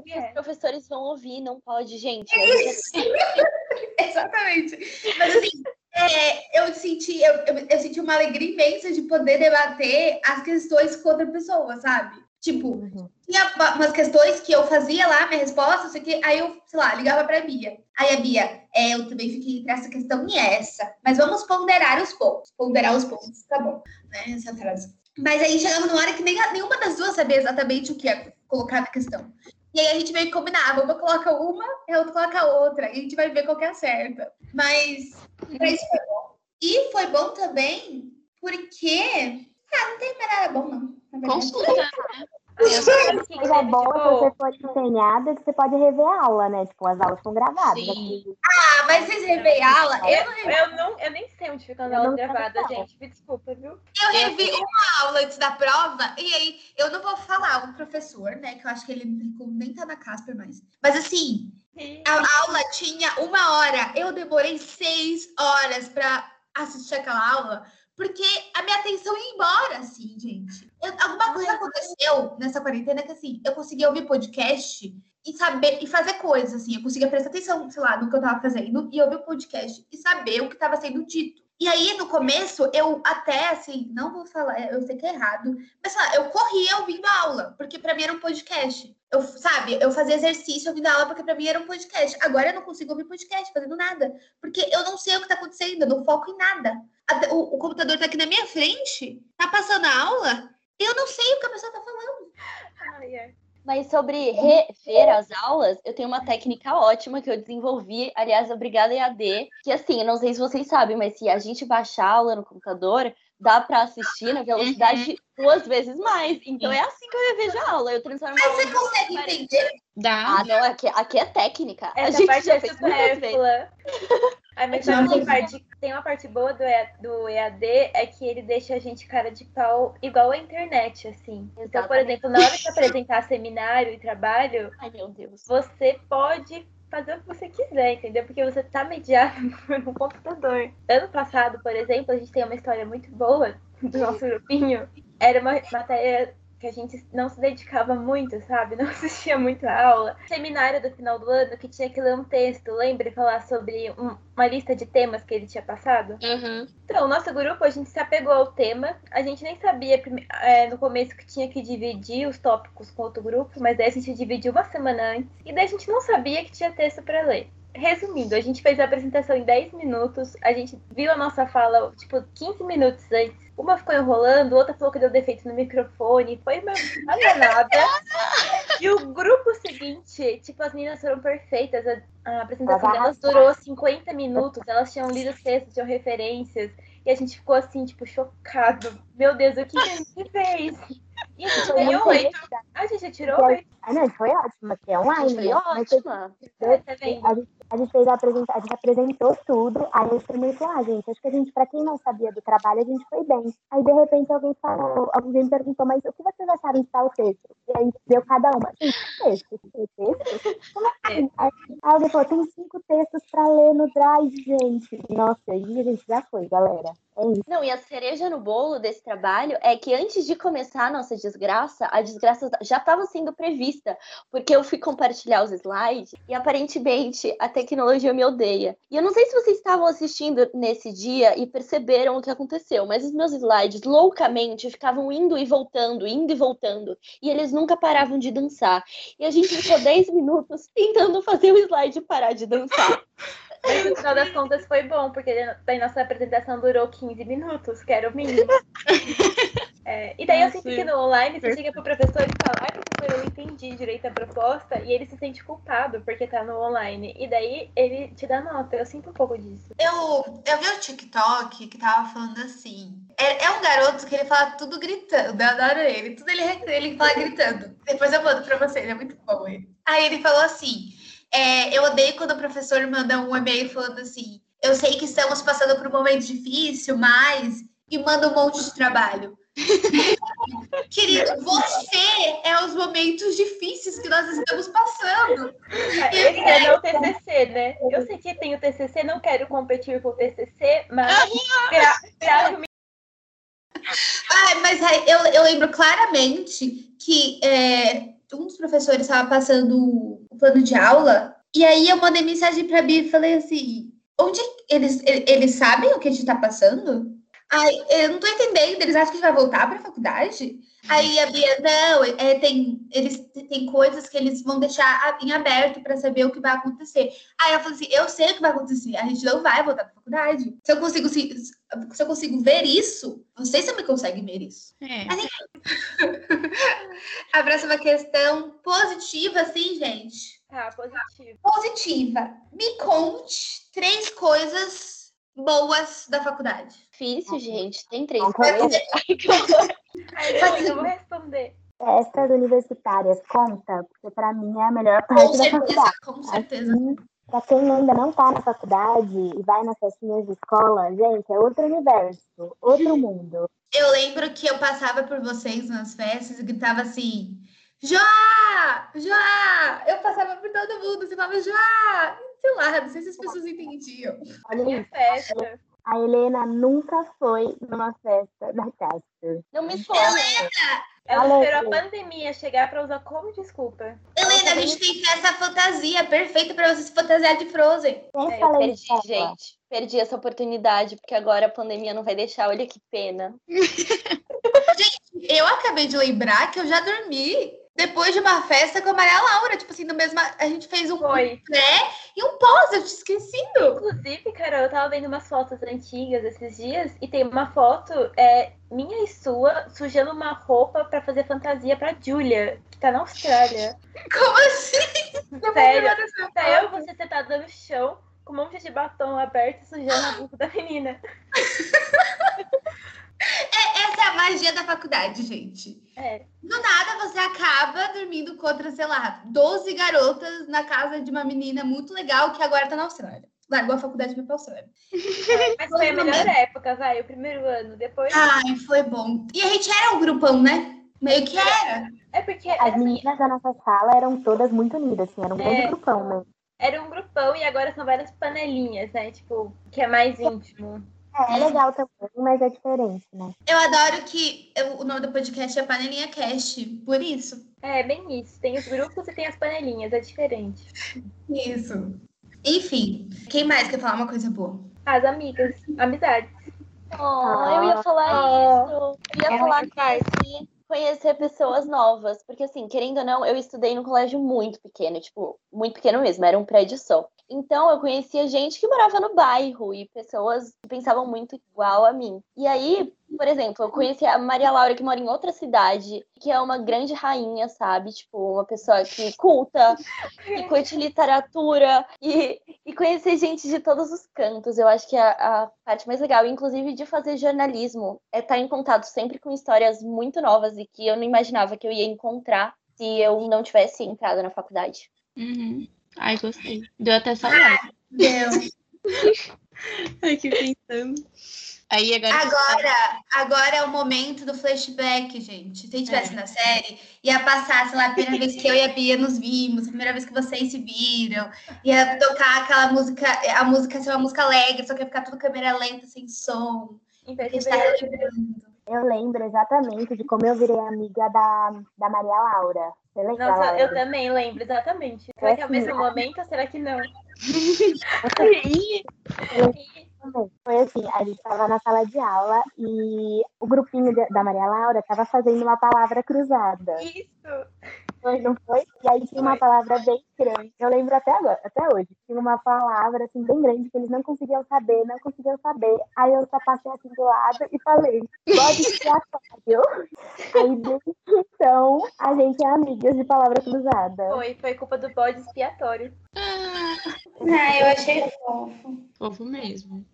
Que <laughs> os professores vão ouvir, não pode, gente. <laughs> Exatamente. Mas assim, é, eu senti, eu, eu, eu senti uma alegria imensa de poder debater as questões com outra pessoa, sabe? Tipo, Uhum. tinha umas questões que eu fazia lá, minha resposta, isso aqui, aí eu, sei lá, ligava pra Bia. Aí a Bia, é, eu também fiquei entre essa questão e essa, mas vamos ponderar os pontos. Ponderar os pontos, tá bom, né? Essa frase. Mas aí chegamos numa hora que nem, nenhuma das duas sabia exatamente o que ia colocar na questão. E aí a gente meio que combinava, uma coloca uma a outra coloca outra, e a gente vai ver qual que é a certa. Mas pra isso foi bom. E foi bom também porque. Ah, não tem mais nada bom, não. na. Consulta, né? Mas é bom se você for empenhada que você pode rever a aula, né? Tipo, as aulas são gravadas. Ah, mas vocês reveem aula? Eu não revi. Eu, não, eu nem sei onde ficam as Eu aulas não gravadas, sei. gente. Me desculpa, viu? Eu revi uma aula antes da prova, e aí eu não vou falar o professor, né? Que eu acho que ele nem tá na Casper mais. Mas assim, a aula tinha uma hora. Eu demorei seis horas pra assistir aquela aula, porque a minha atenção ia embora, assim, gente. Eu- alguma coisa aconteceu nessa quarentena que, assim, eu conseguia ouvir podcast e saber e fazer coisas, assim. Eu conseguia prestar atenção, sei lá, no que eu tava fazendo e ouvir o podcast e saber o que estava sendo dito. E aí, no começo, eu até, assim, não vou falar, eu sei que é errado, mas lá, eu corria ouvindo a aula, porque pra mim era um podcast. Eu, sabe, eu fazia exercício ouvindo a aula porque pra mim era um podcast. Agora eu não consigo ouvir podcast fazendo nada, porque eu não sei o que tá acontecendo, eu não foco em nada. O, o computador tá aqui na minha frente, tá passando a aula, e eu não sei o que a pessoa tá falando. Ai, ai. Mas sobre rever as aulas, eu tenho uma técnica ótima que eu desenvolvi, aliás, obrigada EAD, que assim, não sei se vocês sabem, mas se a gente baixar a aula no computador, dá pra assistir na velocidade duas vezes mais. Então é assim que eu revejo a aula, eu transformo a Mas você consegue entender? Dá. Ah, não, aqui, aqui é técnica. a Essa gente parte já é fez supérflua. Mas sabe que parte, tem uma parte boa do, E- do EAD é que ele deixa a gente cara de pau igual a internet, assim. Então, por Exatamente. exemplo, na hora de apresentar <laughs> seminário e trabalho, Ai, meu Deus. você pode fazer o que você quiser, entendeu? Porque você tá mediado <laughs> por um computador. Ano passado, por exemplo, a gente tem uma história muito boa do nosso grupinho. Era uma matéria que a gente não se dedicava muito, sabe? <laughs> Não assistia muito a aula. Seminário do final do ano que tinha que ler um texto, lembra? Falar sobre um- uma lista de temas que ele tinha passado. Uhum. Então, o nosso grupo, a gente se apegou ao tema. A gente nem sabia é, no começo que tinha que dividir os tópicos com outro grupo, mas daí a gente dividiu uma semana antes. E daí a gente não sabia que tinha texto para ler. Resumindo, a gente fez a apresentação em 10 minutos, a gente viu a nossa fala, tipo, 15 minutos antes. Uma ficou enrolando, outra falou que deu defeito no microfone, foi uma nada. E o grupo seguinte, tipo, as meninas foram perfeitas. A, a apresentação Elas delas durou 50 minutos, elas tinham lido os textos, tinham referências. E a gente ficou assim, tipo, chocado. Meu Deus, o que, a gente fez? E a gente Foi ganhou oito. A gente tirou oito. Ah, não, foi ótimo, aqui é online. Foi né? Ótima. Tá vendo? A gente, fez a apresentação, a gente apresentou tudo, aí eu meio que, ah, gente, acho que a gente, pra quem não sabia do trabalho, a gente foi bem. Aí, de repente, alguém falou, alguém me perguntou, mas o que vocês acharam de tal texto? E a gente deu cada uma, tem cinco textos, tem textos? Como assim? Aí, aí alguém falou, tem cinco textos pra ler no Drive, gente. Nossa, aí a gente já foi, galera. Não, e a cereja no bolo desse trabalho é que antes de começar a nossa desgraça, a desgraça já estava sendo prevista, porque eu fui compartilhar os slides e aparentemente a tecnologia me odeia. E eu não sei se vocês estavam assistindo nesse dia e perceberam o que aconteceu, mas os meus slides loucamente ficavam indo e voltando, indo e voltando, e eles nunca paravam de dançar. E a gente ficou 10 minutos tentando fazer o slide parar de dançar. <laughs> Mas no final das contas foi bom, porque daí nossa apresentação durou 15 minutos, que era o mínimo. É, e daí eu sinto que no online você chega pro professor e fala, ai professor, eu entendi direito a proposta, e ele se sente culpado porque tá no online. E daí ele te dá nota. Eu sinto um pouco disso. Eu, eu vi o TikTok que tava falando assim. É, é um garoto que ele fala tudo gritando. Eu adoro ele. Tudo ele, ele fala gritando. Depois eu mando pra vocês, é muito bom ele. Aí ele falou assim: é, Eu odeio quando o professor manda um e-mail falando assim. Eu sei que estamos passando por um momento difícil, mas. E manda um monte de trabalho. <laughs> Querido, você é os momentos difíceis que nós estamos passando. Esse é meu TCC, né? Eu sei que tenho TCC, não quero competir com o TCC, mas gra gravo Ai, mas eu, eu lembro claramente que é, um dos professores estava passando o plano de aula, e aí eu mandei mensagem para a Bia e falei assim: onde eles, eles sabem o que a gente está passando? Ai, eu não tô entendendo, eles acham que a gente vai voltar para a faculdade? Aí a Bia, não, é, tem, eles tem coisas que eles vão deixar em aberto para saber o que vai acontecer. Aí eu falei assim: eu sei o que vai acontecer, a gente não vai voltar para a faculdade. Se eu consigo, se, se, eu consigo ver isso, vocês também conseguem ver isso. É. Mas, a próxima questão positiva, sim, gente. Tá, positivo. Positiva. Me conte três coisas boas da faculdade. Difícil, gente. Tem três Não, coisas. Eu, vou responder. Festas universitárias conta, porque pra mim é a melhor Com parte da certeza, faculdade. com certeza. Assim, pra quem ainda não tá na faculdade e vai nas festinhas de escola, gente, é outro universo, outro mundo. Eu lembro que eu passava por vocês nas festas e gritava assim: Joá! Joá! Eu passava por todo mundo, você falava Joá! Sei lá, não sei se as pessoas entendiam. Olha Minha isso. festa. A Helena nunca foi numa festa da Casper. Não me fala. Ela Olha esperou a pandemia chegar pra usar como desculpa. Helena, a gente tem festa fantasia perfeita pra você se fantasiar de Frozen. É, eu perdi, gente. Perdi essa oportunidade, porque agora a pandemia não vai deixar. Olha que pena. <laughs> Eu acabei de lembrar que eu já dormi depois de uma festa com a Maria Laura. Tipo assim, no mesmo. A gente fez um Foi. pré e um pós, eu tinha esquecido. Inclusive, Carol, eu tava vendo umas fotos antigas esses dias e tem uma foto é, minha e sua sujando uma roupa pra fazer fantasia pra Julia, que tá na Austrália. <laughs> Como assim? Sério? Tá eu você sentada no chão com um monte de batom aberto sujando a boca da menina. <laughs> Essa é a magia da faculdade, gente. É. Do nada você acaba dormindo contra, sei lá, 12 garotas na casa de uma menina muito legal que agora tá na Austrália. Largou a faculdade e foi pra Austrália. <laughs> Mas foi a melhor época, vai, o primeiro ano. Depois. Ai, foi bom. E a gente era um grupão, né? Meio que era. É porque As assim, meninas da nossa sala eram todas muito unidas, assim, era um grande É. grupão, né? era um grupão e agora são várias panelinhas, né? Tipo, que é mais íntimo. É, é legal também, mas é diferente, né? Eu adoro que eu- o nome do podcast é Panelinha Cast, por isso. É, bem isso. Tem os grupos e tem as panelinhas, é diferente. Isso. Enfim, quem mais quer falar uma coisa boa? As amigas, amizades. Oh, eu ia falar Oh. isso. Eu ia É falar que conhecer pessoas novas. Porque, assim, querendo ou não, eu estudei num colégio muito pequeno, tipo, muito pequeno mesmo, era um prédio só. Então, eu conhecia gente que morava no bairro e pessoas que pensavam muito igual a mim. E aí, por exemplo, eu conheci a Maria Laura, que mora em outra cidade, que é uma grande rainha, sabe? Tipo, uma pessoa que culta, que <laughs> curte literatura e, e conhecer gente de todos os cantos. Eu acho que é a, a parte mais legal, inclusive de fazer jornalismo, é estar em contato sempre com histórias muito novas e que eu não imaginava que eu ia encontrar se eu não tivesse entrado na faculdade. Uhum. Ai, gostei. Deu até saudade. Deu. <laughs> Aqui pensando. Aí agora. Agora, agora é o momento do flashback, gente. Se a gente estivesse na série, ia passar, sei lá, a primeira vez que eu e a Bia nos vimos, a primeira vez que vocês se viram, ia tocar aquela música, a música ser uma música alegre, só que ia ficar tudo câmera lenta, sem som. Eu lembro exatamente de como eu virei amiga da, da Maria Laura. Você lembra, Nossa, Laura? eu também lembro, exatamente. Será que é o mesmo momento ou será que não? <laughs> Foi assim, a gente estava na sala de aula e o grupinho da Maria Laura estava fazendo uma palavra cruzada. Isso! Foi, não foi? E aí tinha uma palavra bem grande. Eu lembro até agora, até hoje. Tinha uma palavra assim bem grande que eles não conseguiam saber, não conseguiam saber. Aí eu só passei assim do lado e falei, bode <laughs> expiatório. Aí desde então a gente é amigas de palavra cruzada. Foi, foi culpa do bode expiatório. Ah, eu achei fofo. fofo mesmo.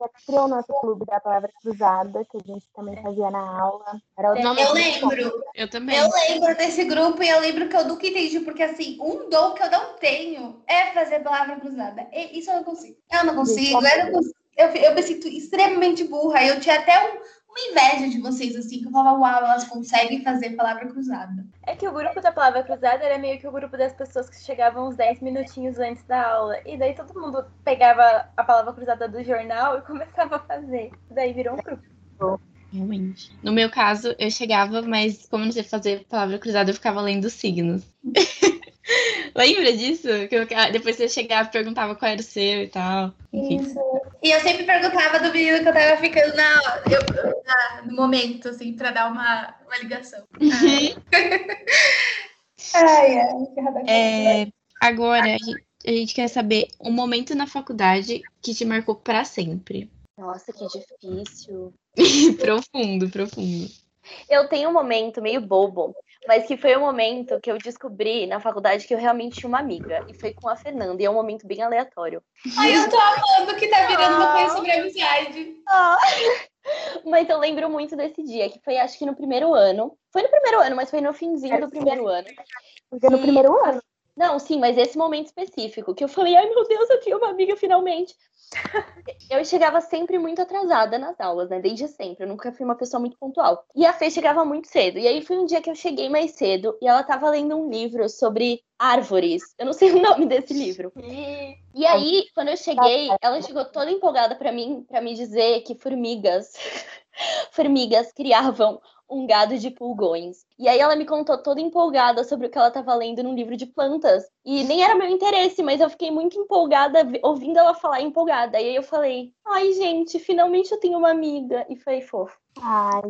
Já criou o nosso clube da palavra cruzada, que a gente também fazia na aula. Era o Nome Eu lembro. Eu também. Eu lembro desse grupo e eu lembro que eu nunca entendi, porque assim, um dom que eu não tenho é fazer palavra cruzada. E- Isso eu não consigo. Eu não consigo, eu não consigo. Eu, eu me sinto extremamente burra. Eu tinha até um, uma inveja de vocês, assim, que eu falava, uau, elas conseguem fazer palavra cruzada. É que o grupo da palavra cruzada era meio que o grupo das pessoas que chegavam uns 10 minutinhos antes da aula. E daí todo mundo pegava a palavra cruzada do jornal e <laughs> começava a fazer. Daí virou um grupo. Realmente. No meu caso, eu chegava, mas como não sei fazer palavra cruzada, eu ficava lendo signos. <laughs> <laughs> Lembra disso? Que eu, depois você chegava e perguntava qual era o seu e tal. Enfim. Isso. E eu sempre perguntava do menino que eu tava ficando na, eu, na, no momento, assim, pra dar uma, uma ligação. <laughs> ai, ai, é, agora, a gente, a gente quer saber um momento na faculdade que te marcou pra sempre. Nossa, que difícil. <laughs> profundo, profundo. Eu tenho um momento meio bobo, mas que foi o momento que eu descobri na faculdade que eu realmente tinha uma amiga. E foi com a Fernanda, e é um momento bem aleatório. Ai, eu tô amando que tá virando uma coisa sobre amizade. Ah. <laughs> Mas eu lembro muito desse dia, que foi acho que no primeiro ano. Foi no primeiro ano, mas foi no finzinho do primeiro ano. Porque no primeiro ano. Não, sim, mas esse momento específico, que eu falei, ai meu Deus, eu tinha uma amiga finalmente. <laughs> eu chegava sempre muito atrasada nas aulas, né? Desde sempre. Eu nunca fui uma pessoa muito pontual. E a Fê chegava muito cedo. E aí foi um dia que eu cheguei mais cedo e ela tava lendo um livro sobre árvores. Eu não <laughs> sei o nome desse livro. E aí, quando eu cheguei, ela chegou toda empolgada para mim, para me dizer que formigas, <laughs> formigas criavam um gado de pulgões. E aí ela me contou toda empolgada sobre o que ela estava lendo num livro de plantas. E nem era meu interesse, mas eu fiquei muito empolgada ouvindo ela falar empolgada. E aí eu falei: "Ai, gente, finalmente eu tenho uma amiga". E foi fofo. Ai,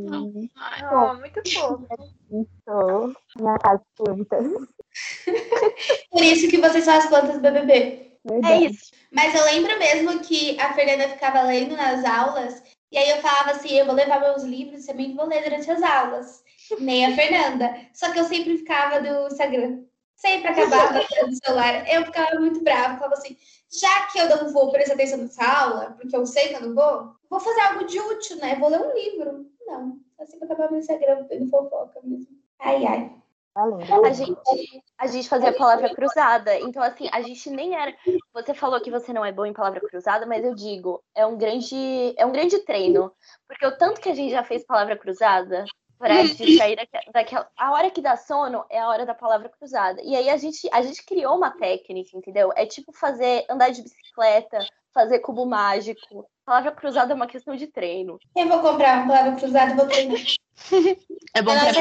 oh, muito fofo. <laughs> Minha casa plantas. <laughs> Por isso que vocês são as plantas BBB. Verdade. É isso. Mas eu lembro mesmo que a Fernanda ficava lendo nas aulas e aí eu falava assim, eu vou levar meus livros e também vou ler durante as aulas. Nem a Fernanda. Só que eu sempre ficava do Instagram. Sempre acabava <laughs> do celular. Eu ficava muito brava. Falava assim, já que eu não vou prestar atenção nessa aula, porque eu sei que eu não vou, vou fazer algo de útil, né? Vou ler um livro. Não. Eu sempre acabava no Instagram, vendo fofoca mesmo. Ai, ai. A gente, a gente fazia palavra cruzada, então assim, a gente nem era. Você falou que você não é bom em palavra cruzada, mas eu digo, é um grande, é um grande treino, porque o tanto que a gente já fez palavra cruzada para distrair daquela, a hora que dá sono é a hora da palavra cruzada. E aí a gente, a gente criou uma técnica, entendeu? É tipo fazer andar de bicicleta, fazer cubo mágico. Palavra cruzada é uma questão de treino. Eu vou comprar uma palavra cruzada e vou treinar. <laughs> É bom pra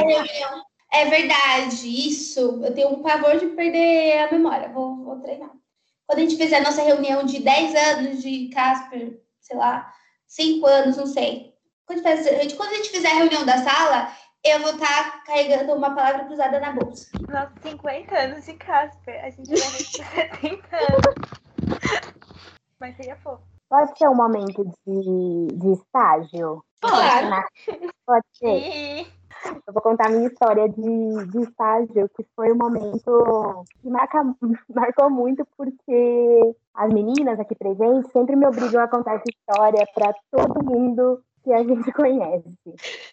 é verdade, isso. Eu tenho um pavor de perder a memória. Vou, vou treinar. Quando a gente fizer a nossa reunião de 10 anos de Casper, sei lá, 5 anos, não sei. Quando a gente, quando a gente fizer a reunião da sala, eu vou estar tá carregando uma palavra cruzada na bolsa. Nossa, 50 anos de Casper. A gente vai ter 70 anos. Mas seria fofo. Pode ser um momento de, de estágio? Claro. Pode ser. Eu vou contar a minha história de, de estágio, que foi um momento que marca, <laughs> marcou muito, porque as meninas aqui presentes sempre me obrigam a contar essa história para todo mundo que a gente <laughs> conhece.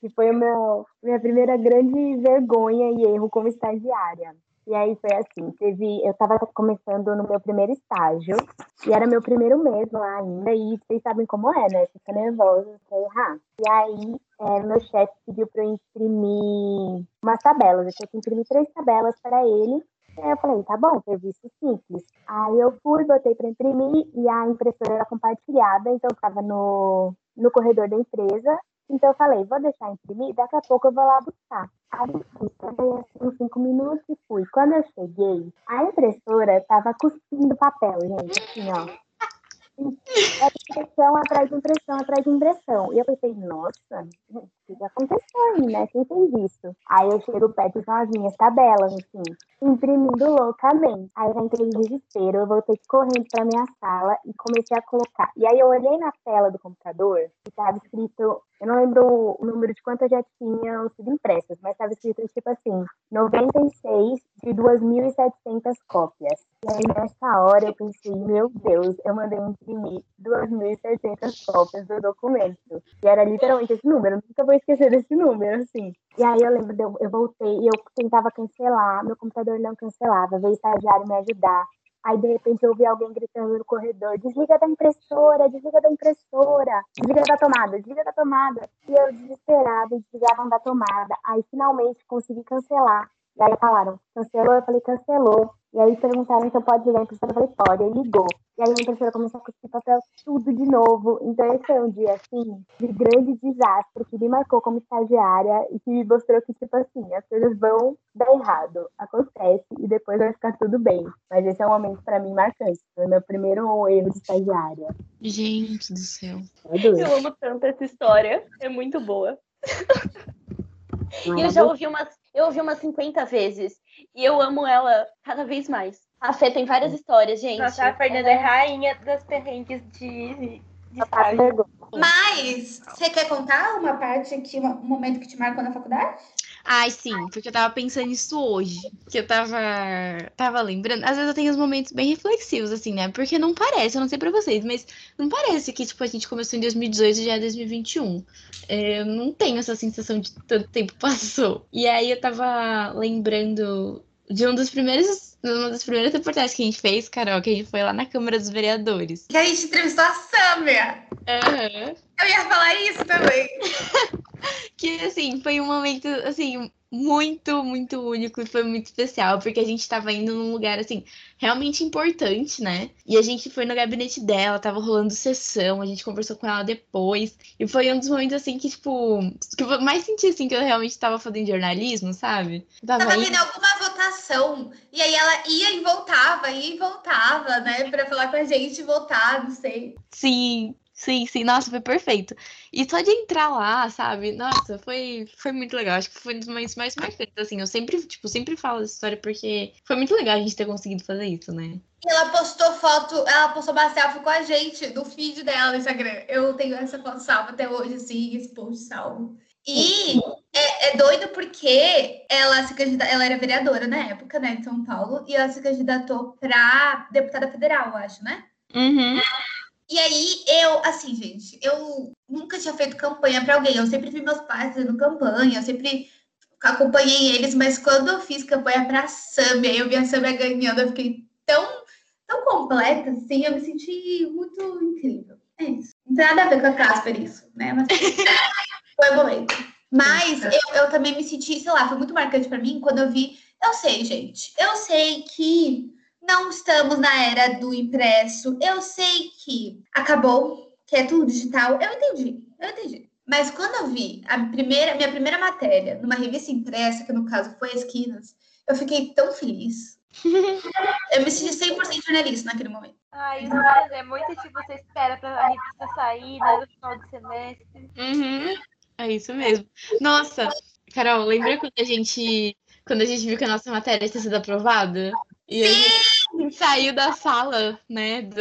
Que foi a minha primeira grande vergonha e erro como estagiária. E aí foi assim, teve, eu estava começando no meu primeiro estágio, e era meu primeiro mês lá ainda, e vocês sabem como é, né? Fica nervosa pra errar. E aí, é, meu chefe pediu para eu imprimir umas tabelas, eu tinha que imprimir três tabelas para ele, Aí eu falei, tá bom, serviço simples. Aí eu fui, botei para imprimir e a impressora era compartilhada, então eu estava no, no corredor da empresa então eu falei, vou deixar imprimir, daqui a pouco eu vou lá buscar. Aí fui, assim cinco minutos e fui. Quando eu cheguei, a impressora estava cuspindo papel, gente, assim, ó. É impressão atrás de impressão atrás de impressão. E eu pensei, nossa, o que aconteceu aí, né? Quem fez isso? Aí eu chego perto com as minhas tabelas, assim, imprimindo loucamente. Aí eu entrei em desespero, eu voltei correndo pra minha sala e comecei a colocar. E aí eu olhei na tela do computador e tava escrito, eu não lembro o número de quantas já tinham sido impressas, mas tava escrito tipo assim, 96 de 2.700 cópias. E aí nessa hora eu pensei, meu Deus, eu mandei imprimir 2.700 cópias do documento. E era literalmente esse número, nunca vou esquecer desse número, assim. E aí eu lembro, eu, eu voltei e eu tentava cancelar, meu computador não cancelava, veio estagiário me ajudar. Aí, de repente, eu ouvi alguém gritando no corredor: desliga da impressora, desliga da impressora, desliga da tomada, desliga da tomada. E eu, desesperada, desligavam da tomada. Aí, finalmente, consegui cancelar. E aí falaram, cancelou? Eu falei, cancelou. E aí perguntaram se eu pode ligar a impressora, eu falei, pode. Aí ligou. E aí a impressora começou a cuspir papel tudo de novo. Então esse foi um dia, assim, de grande desastre, que me marcou como estagiária e que me mostrou que, tipo assim, as coisas vão dar errado, acontece, e depois vai ficar tudo bem. Mas esse é um momento, para mim, marcante. Foi meu primeiro erro de estagiária. Gente do céu. Eu amo tanto essa história, é muito boa. <laughs> E eu já ouvi umas, eu ouvi umas 50 vezes. E eu amo ela cada vez mais. A Fê tem várias histórias, gente. Nossa, a Fernanda é rainha das perrengues de, de estágio. Mas, você quer contar uma parte aqui, um momento que te marcou na faculdade? Ai, sim, porque eu tava pensando nisso hoje. Que eu tava, tava lembrando. Às vezes eu tenho uns momentos bem reflexivos, assim, né? Porque não parece, eu não sei pra vocês, mas não parece que, tipo, a gente começou em 2018 e já é 2021. É, eu não tenho essa sensação de tanto tempo passou. E aí eu tava lembrando de um dos primeiros, uma das primeiras reportagens que a gente fez, Carol, que a gente foi lá na Câmara dos Vereadores. Que a gente entrevistou a Samia. Uhum. Eu ia falar isso também. <laughs> que, assim, foi um momento, assim, muito, muito único e foi muito especial, porque a gente tava indo num lugar, assim, realmente importante, né? E a gente foi no gabinete dela, tava rolando sessão, a gente conversou com ela depois, e foi um dos momentos, assim, que, tipo, que eu mais senti, assim, que eu realmente tava fazendo jornalismo, sabe? Eu tava, tava vendo alguma votação, e aí ela ia e voltava, ia e voltava, né, pra falar com a gente, voltar, não sei. Sim, Sim, sim, nossa, foi perfeito. E só de entrar lá, sabe? Nossa, foi, foi muito legal. Acho que foi um dos momentos mais marcantes, assim. Eu sempre, tipo, sempre falo dessa história porque foi muito legal a gente ter conseguido fazer isso, né? E ela postou foto, ela postou uma selfie com a gente no feed dela no Instagram. Eu tenho essa foto salva até hoje, assim, esse post salvo. E é, é, doido porque ela se candidatou, ela era vereadora na época, né, de São Paulo, e ela se candidatou para deputada federal, eu acho, né? Uhum. E aí, eu, assim, gente, eu nunca tinha feito campanha para alguém. Eu sempre vi meus pais fazendo campanha, eu sempre acompanhei eles, mas quando eu fiz campanha para Samia, eu vi a Samia ganhando, eu fiquei tão, tão completa, assim, eu me senti muito incrível. É isso. Não tem nada a ver com a Casper isso, né? Mas <laughs> foi momento. Mas eu, eu também me senti, sei lá, foi muito marcante para mim quando eu vi. Eu sei, gente, eu sei que não estamos na era do impresso. Eu sei que acabou, que é tudo digital. Eu entendi, eu entendi. Mas quando eu vi a primeira, minha primeira matéria numa revista impressa, que no caso foi Esquinas, eu fiquei tão feliz. <laughs> eu me senti 100% jornalista naquele momento. Ai, isso é muito que você espera para a revista sair né, no final do semestre. Uhum. É isso mesmo. Nossa, Carol, lembra quando a gente quando a gente viu que a nossa matéria tinha sido aprovada? E gente saiu da sala, né? Do,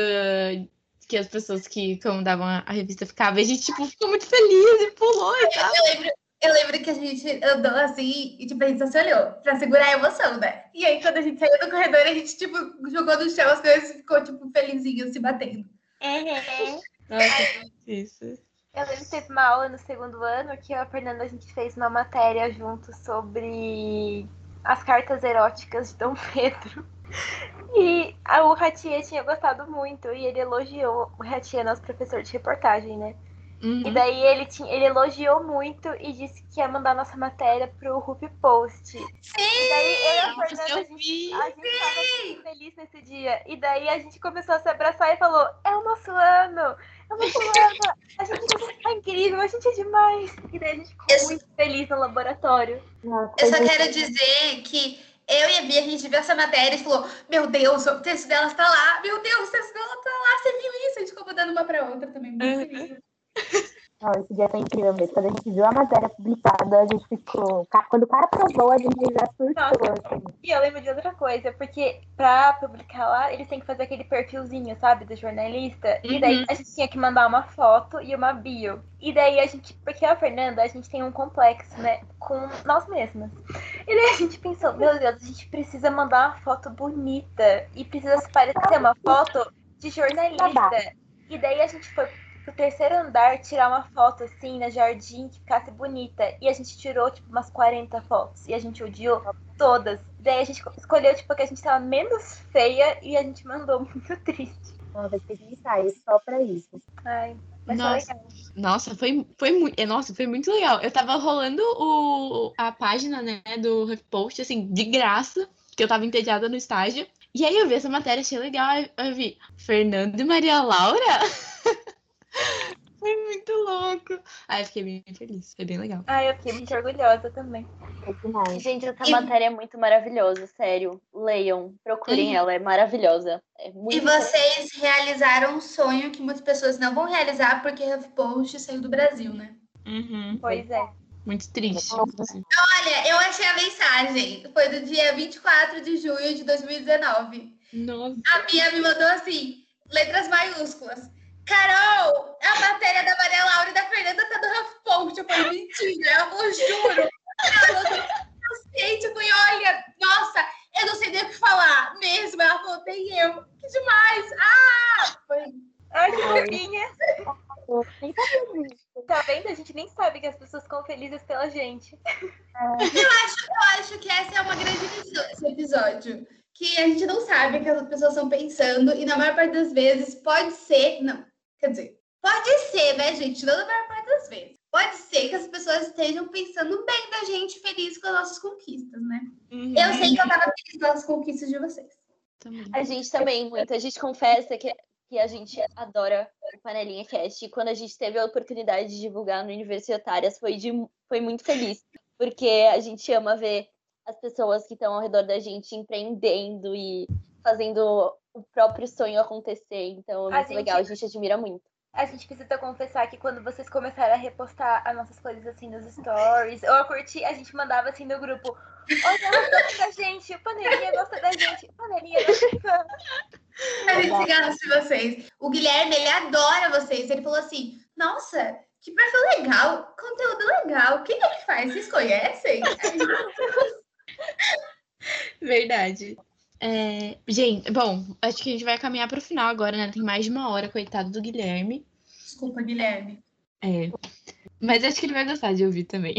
que as pessoas que comandavam a revista ficavam. E a gente, tipo, ficou muito feliz e pulou e tal. Eu lembro, eu lembro que a gente andou assim e, tipo, a gente só se olhou pra segurar a emoção, né? E aí, quando a gente saiu do corredor, a gente, tipo, jogou no chão as coisas e ficou, tipo, felizinho, se batendo. Uhum. Nossa, isso. Eu lembro que teve uma aula no segundo ano que eu e a Fernanda a gente fez uma matéria junto sobre as cartas eróticas de Dom Pedro. E o Ratia tinha gostado muito e ele elogiou. O Ratia é nosso professor de reportagem, né? Uhum. E daí ele, tinha, ele elogiou muito e disse que ia mandar nossa matéria pro Rupi Post. Sim! E daí eu e a Fernanda, eu a gente, vi. a gente tava muito feliz nesse dia. E daí a gente começou a se abraçar e falou: É o nosso ano! É o nosso ano! A gente tá incrível, a gente é demais! E daí a gente ficou Eu- muito feliz no laboratório. Nossa, Eu só quero dizer que eu e a Bia, a gente viu essa matéria e falou: Meu Deus, o texto dela está lá, meu Deus, o texto dela está lá, você viu isso? A gente ficou mandando uma para outra também. Muito Uhum. <laughs> Não, esse dia foi incrível mesmo. Quando a gente viu a matéria publicada, a gente ficou. Quando o cara provou, a gente já surtou. Assim. E eu lembro de outra coisa, porque pra publicar lá, eles têm que fazer aquele perfilzinho, sabe, do jornalista. E daí Uhum. a gente tinha que mandar uma foto e uma bio. E daí a gente, porque a Fernanda, a gente tem um complexo, né, com nós mesmas. E daí a gente pensou, meu Deus, a gente precisa mandar uma foto bonita. E precisa parecer uma foto de jornalista. E daí a gente foi pro terceiro andar tirar uma foto assim na jardim que ficasse bonita. E a gente tirou, tipo, umas 40 fotos. E a gente odiou todas. Daí a gente escolheu, tipo, que a gente tava menos feia e a gente mandou <laughs> muito triste. Vai ter que ensaio só pra isso. Ai, mas foi Nossa. legal. Nossa, foi, foi muito. Nossa, foi muito legal. Eu tava rolando o, a página, né, do HuffPost, assim, de graça, que eu tava entediada no estágio. E aí eu vi essa matéria, achei legal. Eu vi Fernando e Maria Laura. <laughs> <laughs> foi muito louco. Aí eu fiquei bem feliz. Foi bem legal. Ai, eu fiquei muito orgulhosa também. É. Gente, essa E- matéria é muito maravilhosa, sério. Leiam, procurem Uhum. ela, é maravilhosa. É muito E vocês realizaram um sonho que muitas pessoas não vão realizar porque HuffPost saiu do Brasil, né? Uhum. Pois é. Muito triste. assim. Olha, eu achei a mensagem. Foi do dia 24 de junho de 2019. Nossa. A Bia me mandou assim, letras maiúsculas. Carol, a matéria da Maria Laura e da Fernanda tá do HuffPost. Eu falei, mentira. Falou, juro. Ela falou, consciente. Eu falei, olha, nossa, eu não sei nem o que falar mesmo. Ela falou, nem eu. Que demais. Ah! Foi Ai, que fofinha. Eu. Tá vendo? A gente nem sabe que as pessoas ficam felizes pela gente. Eu acho que essa é uma grande lição desse episódio. Que a gente não sabe o que as pessoas estão pensando, e na maior parte das vezes pode ser. Não, quer dizer, pode ser, né, gente? Não na maior parte das vezes. Pode ser que as pessoas estejam pensando bem da gente, feliz com as nossas conquistas, né? Eu sei que eu tava feliz com as conquistas de vocês. Também. A gente também, muito. A gente confessa que, que a gente adora o Panelinha Cast. E quando a gente teve a oportunidade de divulgar no Universitárias, foi, de, foi muito feliz. Porque a gente ama ver as pessoas que estão ao redor da gente empreendendo e fazendo o próprio sonho acontecer. Então é A muito gente- legal, a gente admira muito. A gente precisa confessar que quando vocês começaram a repostar as nossas coisas assim nos stories, ou a curtir, a gente mandava assim no grupo: Olha, ela gosta da gente, o Panelinha gosta da gente, o Panelinha gosta. <laughs> A gente se garante de vocês. O Guilherme, ele adora vocês. Ele falou assim: Nossa, que perfil legal, conteúdo legal. Quem é que faz? Vocês conhecem? <laughs> Verdade. É, gente, bom, acho que a gente vai caminhar pro final agora, né? Tem mais de uma hora, coitado do Guilherme. Desculpa, Guilherme. É. Mas acho que ele vai gostar de ouvir também.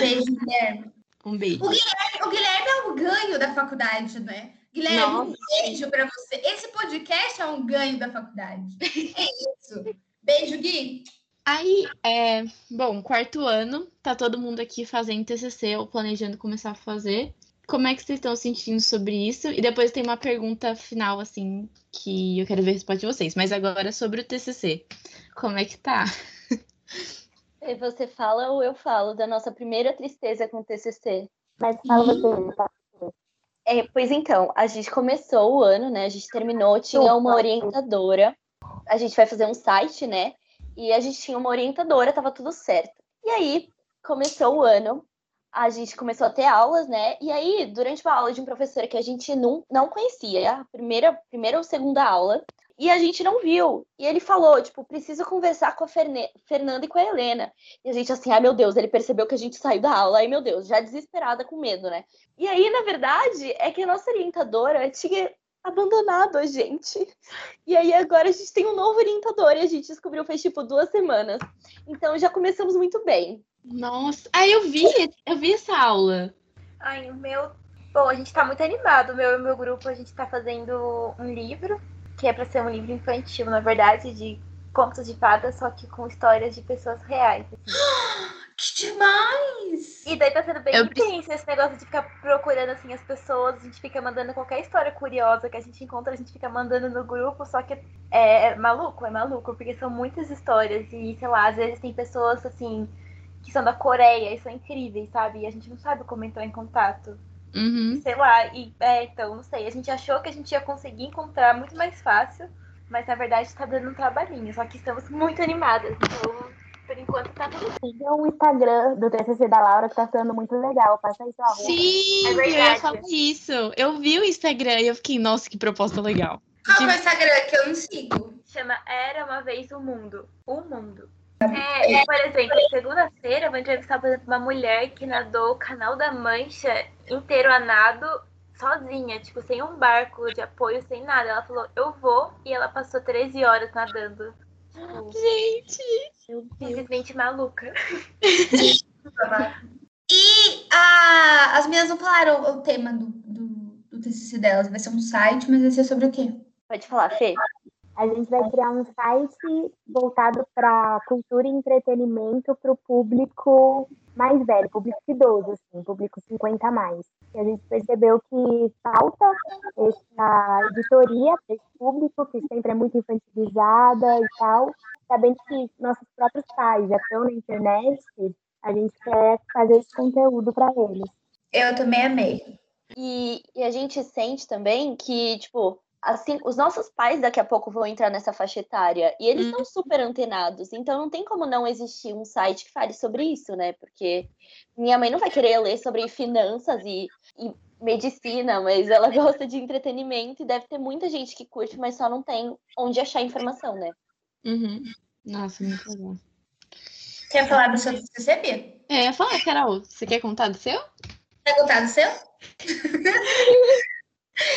Beijo, Guilherme. Um beijo. O Guilherme é um ganho da faculdade, né? Guilherme, um Nossa. beijo pra você. Esse podcast é um ganho da faculdade. É isso. Beijo, Gui. Aí, é, bom, quarto ano, tá todo mundo aqui fazendo TCC ou planejando começar a fazer. Como é que vocês estão sentindo sobre isso? E depois tem uma pergunta final, assim, que eu quero ver a resposta de vocês. Mas agora sobre o TCC. Como é que tá? E você fala ou eu falo da nossa primeira tristeza com o TCC? Mas fala você, tá? É, pois então, a gente começou o ano, né? A gente terminou, tinha uma orientadora. A gente vai fazer um site, né? E a gente tinha uma orientadora, tava tudo certo. E aí, começou o ano, a gente começou a ter aulas, né? E aí, durante uma aula de um professor que a gente não, não conhecia, a primeira, primeira ou segunda aula, e a gente não viu. E ele falou, tipo, preciso conversar com a Ferne Fernanda e com a Helena. E a gente assim, ai meu Deus, ele percebeu que a gente saiu da aula, ai meu Deus, já desesperada com medo, né? E aí, na verdade, é que a nossa orientadora tinha abandonado a gente. E aí agora a gente tem um novo orientador e a gente descobriu faz tipo duas semanas. Então já começamos muito bem. Nossa, ah, eu vi, eu vi essa aula. Ai, o meu. Bom, a gente tá muito animado. O meu e o meu grupo, a gente tá fazendo um livro, que é pra ser um livro infantil, na verdade, de contos de fadas, só que com histórias de pessoas reais. assim. <gasps> Que demais! E daí tá sendo bem Eu intenso esse negócio de ficar procurando assim as pessoas, a gente fica mandando qualquer história curiosa que a gente encontra, a gente fica mandando no grupo, só que é, é maluco, é maluco, porque são muitas histórias e, sei lá, às vezes tem pessoas assim que são da Coreia e são incríveis, sabe? E a gente não sabe como entrar em contato. Uhum. Sei lá, e é, então, não sei, a gente achou que a gente ia conseguir encontrar muito mais fácil, mas na verdade tá dando um trabalhinho, só que estamos muito animadas, então por enquanto tá tudo Sigam o Instagram do TCC da Laura, que tá ficando muito legal. Passa isso, arroba. Sim, É eu ia falar isso. Eu vi o Instagram e eu fiquei, nossa, que proposta legal. Qual que é o Instagram que eu não sigo? chama Era Uma Vez o Mundo. O Mundo. É, por exemplo, segunda-feira eu vou entrevistar, por exemplo, uma mulher que nadou o Canal da Mancha inteiro a nado sozinha, tipo, sem um barco de apoio, sem nada. Ela falou, eu vou, e ela passou 13 horas nadando. Gente! Simplesmente maluca. <laughs> E a, as meninas não falaram o tema do, do, do TCC delas. Vai ser um site, mas vai ser sobre o quê? Pode falar, Fê. A gente vai criar um site voltado para cultura e entretenimento para o público mais velho, público idoso, assim, público 50 a mais. E a gente percebeu que falta essa editoria para esse público, que sempre é muito infantilizada e tal. Sabendo que nossos próprios pais já estão na internet, a gente quer fazer esse conteúdo para eles. Eu também amei. E, e a gente sente também que, tipo, assim, os nossos pais daqui a pouco vão entrar nessa faixa etária e eles estão super antenados, então não tem como não existir um site que fale sobre isso, né? Porque minha mãe não vai querer ler sobre finanças e, e medicina, mas ela gosta de entretenimento e deve ter muita gente que curte, mas só não tem onde achar informação, né? Uhum. Nossa, muito legal. Quer falar do seu TCC, Bia? É, eu ia falar, Carol, você quer contar do seu? Quer contar do seu? <laughs>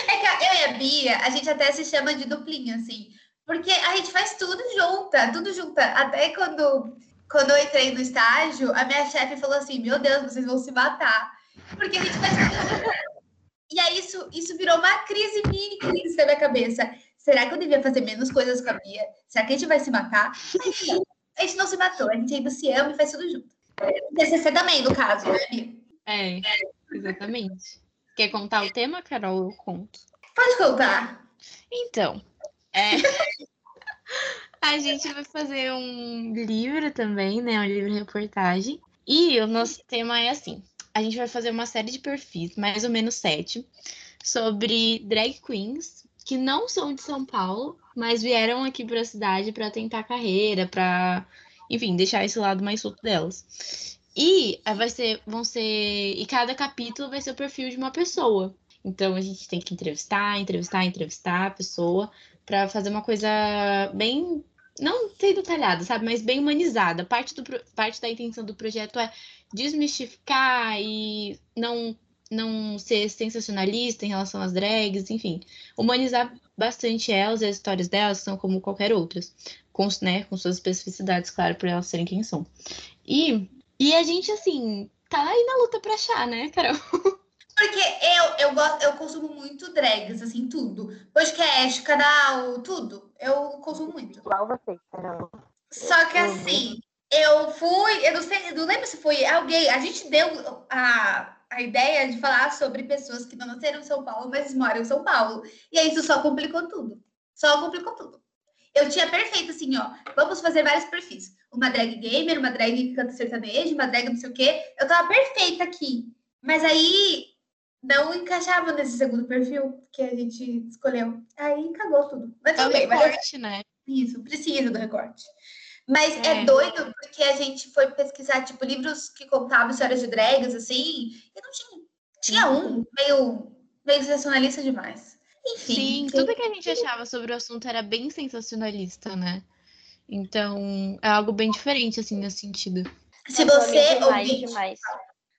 é que eu e a Bia, a gente até se chama de duplinha, assim. Porque a gente faz tudo junta, tudo junta. Até quando, quando eu entrei no estágio, a minha chefe falou assim: Meu Deus, vocês vão se matar. Porque a gente faz tudo junto. E aí isso, isso virou uma crise, mini crise na minha cabeça. Será que eu devia fazer menos coisas com a Bia? Será que a gente vai se matar? Mas a gente não se matou, a gente ainda se ama e faz tudo junto. TCC também, no caso, né, Bia? É, exatamente. Quer contar o tema, Carol? Eu conto. Pode contar. Então, é... <laughs> a gente vai fazer um livro também, né? Um livro-reportagem. E o nosso tema é assim: a gente vai fazer uma série de perfis, mais ou menos sete, sobre drag queens que não são de São Paulo, mas vieram aqui para a cidade para tentar carreira, para, enfim, deixar esse lado mais solto delas. E eh, vai ser, vão ser, e cada capítulo vai ser o perfil de uma pessoa. Então a gente tem que entrevistar, entrevistar, entrevistar a pessoa para fazer uma coisa bem não sei detalhada, sabe, mas bem humanizada. Parte, do, parte da intenção do projeto é desmistificar e não não ser sensacionalista em relação às drags, enfim, humanizar bastante elas e as histórias delas, são como qualquer outras, com, né, com suas especificidades, claro, por elas serem quem são. E, e a gente, assim, tá aí na luta pra achar, né, Carol? <laughs> Porque eu, eu, gosto, eu consumo muito drags, assim, tudo. Podcast, canal, tudo. Eu consumo muito. Igual você, Carol. Só que assim, eu fui, eu não sei, não lembro se foi alguém, a gente deu a, a ideia de falar sobre pessoas que não nasceram em São Paulo, mas moram em São Paulo. E aí isso só complicou tudo. Só complicou tudo. Eu tinha perfeito assim, ó, vamos fazer vários perfis. Uma drag gamer, uma drag que canta sertanejo, uma drag não sei o quê. Eu tava perfeita aqui. Mas aí não encaixava nesse segundo perfil que a gente escolheu. Aí cagou tudo. Mas É o bem, mas recorte, né? isso, precisa do recorte. Mas é. É. doido porque a gente foi pesquisar, tipo, livros que contavam histórias de drags, assim, e não tinha. Tinha um meio, meio sensacionalista demais. Enfim. Sim, tudo que a gente achava sobre o assunto era bem sensacionalista, né? Então, é algo bem diferente, assim, nesse sentido. Se você, demais, ouvinte, demais.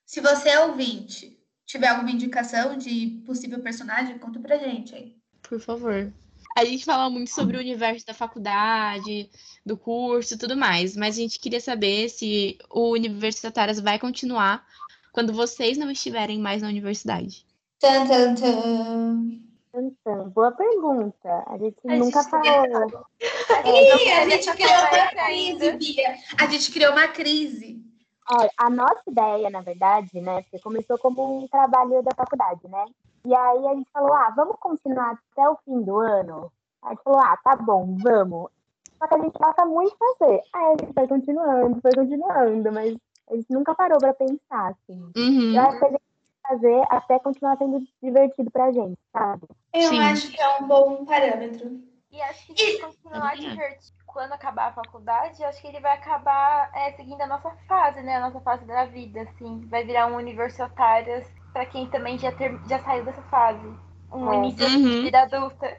se você, ouvinte, tiver alguma indicação de possível personagem, conta pra gente aí. Por favor. A gente fala muito sobre o universo da faculdade, do curso e tudo mais, mas a gente queria saber se o Universitatárias vai continuar quando vocês não estiverem mais na universidade. Tan, tan, tan. Então, boa pergunta. A gente A nunca gente falou. <laughs> Ih, a gente criou uma crise. Bia. A gente criou uma crise. Olha, a nossa ideia, na verdade, né, porque começou como um trabalho da faculdade, né? E aí a gente falou, ah, vamos continuar até o fim do ano? Aí a gente falou, ah, tá bom, vamos. Só que a gente gosta muito de fazer. Aí a gente foi continuando, foi continuando, mas a gente nunca parou pra pensar, assim. Uhum. Eu acho que a gente fazer até continuar sendo divertido pra gente, sabe? Eu Sim. acho que é um bom parâmetro. E acho que se continuar divertido quando acabar a faculdade, acho que ele vai acabar é, seguindo a nossa fase, né? A nossa fase da vida, assim. Vai virar um universitárias pra quem também já, ter, já saiu dessa fase. Um É. início Uhum. <laughs> de vida adulta.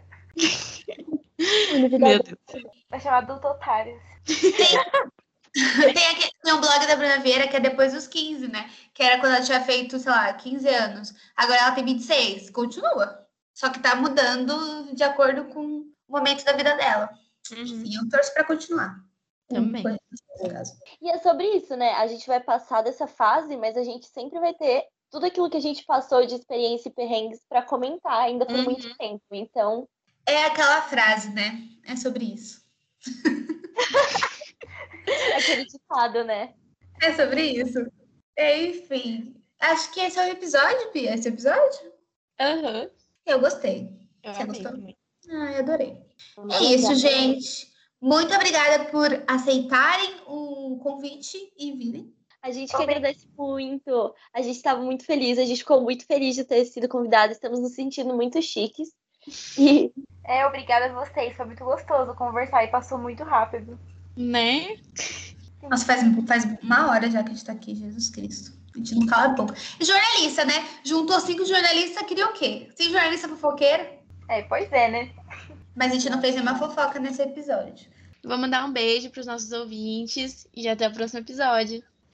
Meu Deus. Vai chamar adulto otários. Tem, <laughs> aqui, tem um blog da Bruna Vieira que é depois dos 15, né? Que era quando ela tinha feito, sei lá, 15 anos. Agora ela tem 26. Continua. Só que tá mudando de acordo com o momento da vida dela. Uhum. E eu torço pra continuar. Também. E é sobre isso, né? A gente vai passar dessa fase, mas a gente sempre vai ter tudo aquilo que a gente passou de experiência e perrengues pra comentar ainda por Uhum. muito tempo. Então, É aquela frase, né? É sobre isso. <laughs> <laughs> aquele ditado, né? É sobre isso. Enfim. Acho que esse é o episódio, Pia. Esse episódio? Aham. Eu gostei. Eu Você gostou? também. Ai, adorei. É isso, gente. Muito obrigada por aceitarem o convite e virem. A gente que agradece muito. A gente estava muito feliz, a gente ficou muito feliz de ter sido convidada. Estamos nos sentindo muito chiques. <laughs> E É, obrigada a vocês. Foi muito gostoso conversar e passou muito rápido. Né? Nossa, faz, faz uma hora já que a gente tá aqui, Jesus Cristo. A gente não cala a boca. E jornalista, né? Juntou cinco jornalistas, queria o quê? Cinco jornalistas fofoqueiros. É, pois é, né? Mas a gente não fez nenhuma fofoca nesse episódio. Vou mandar um beijo pros nossos ouvintes e até o próximo episódio.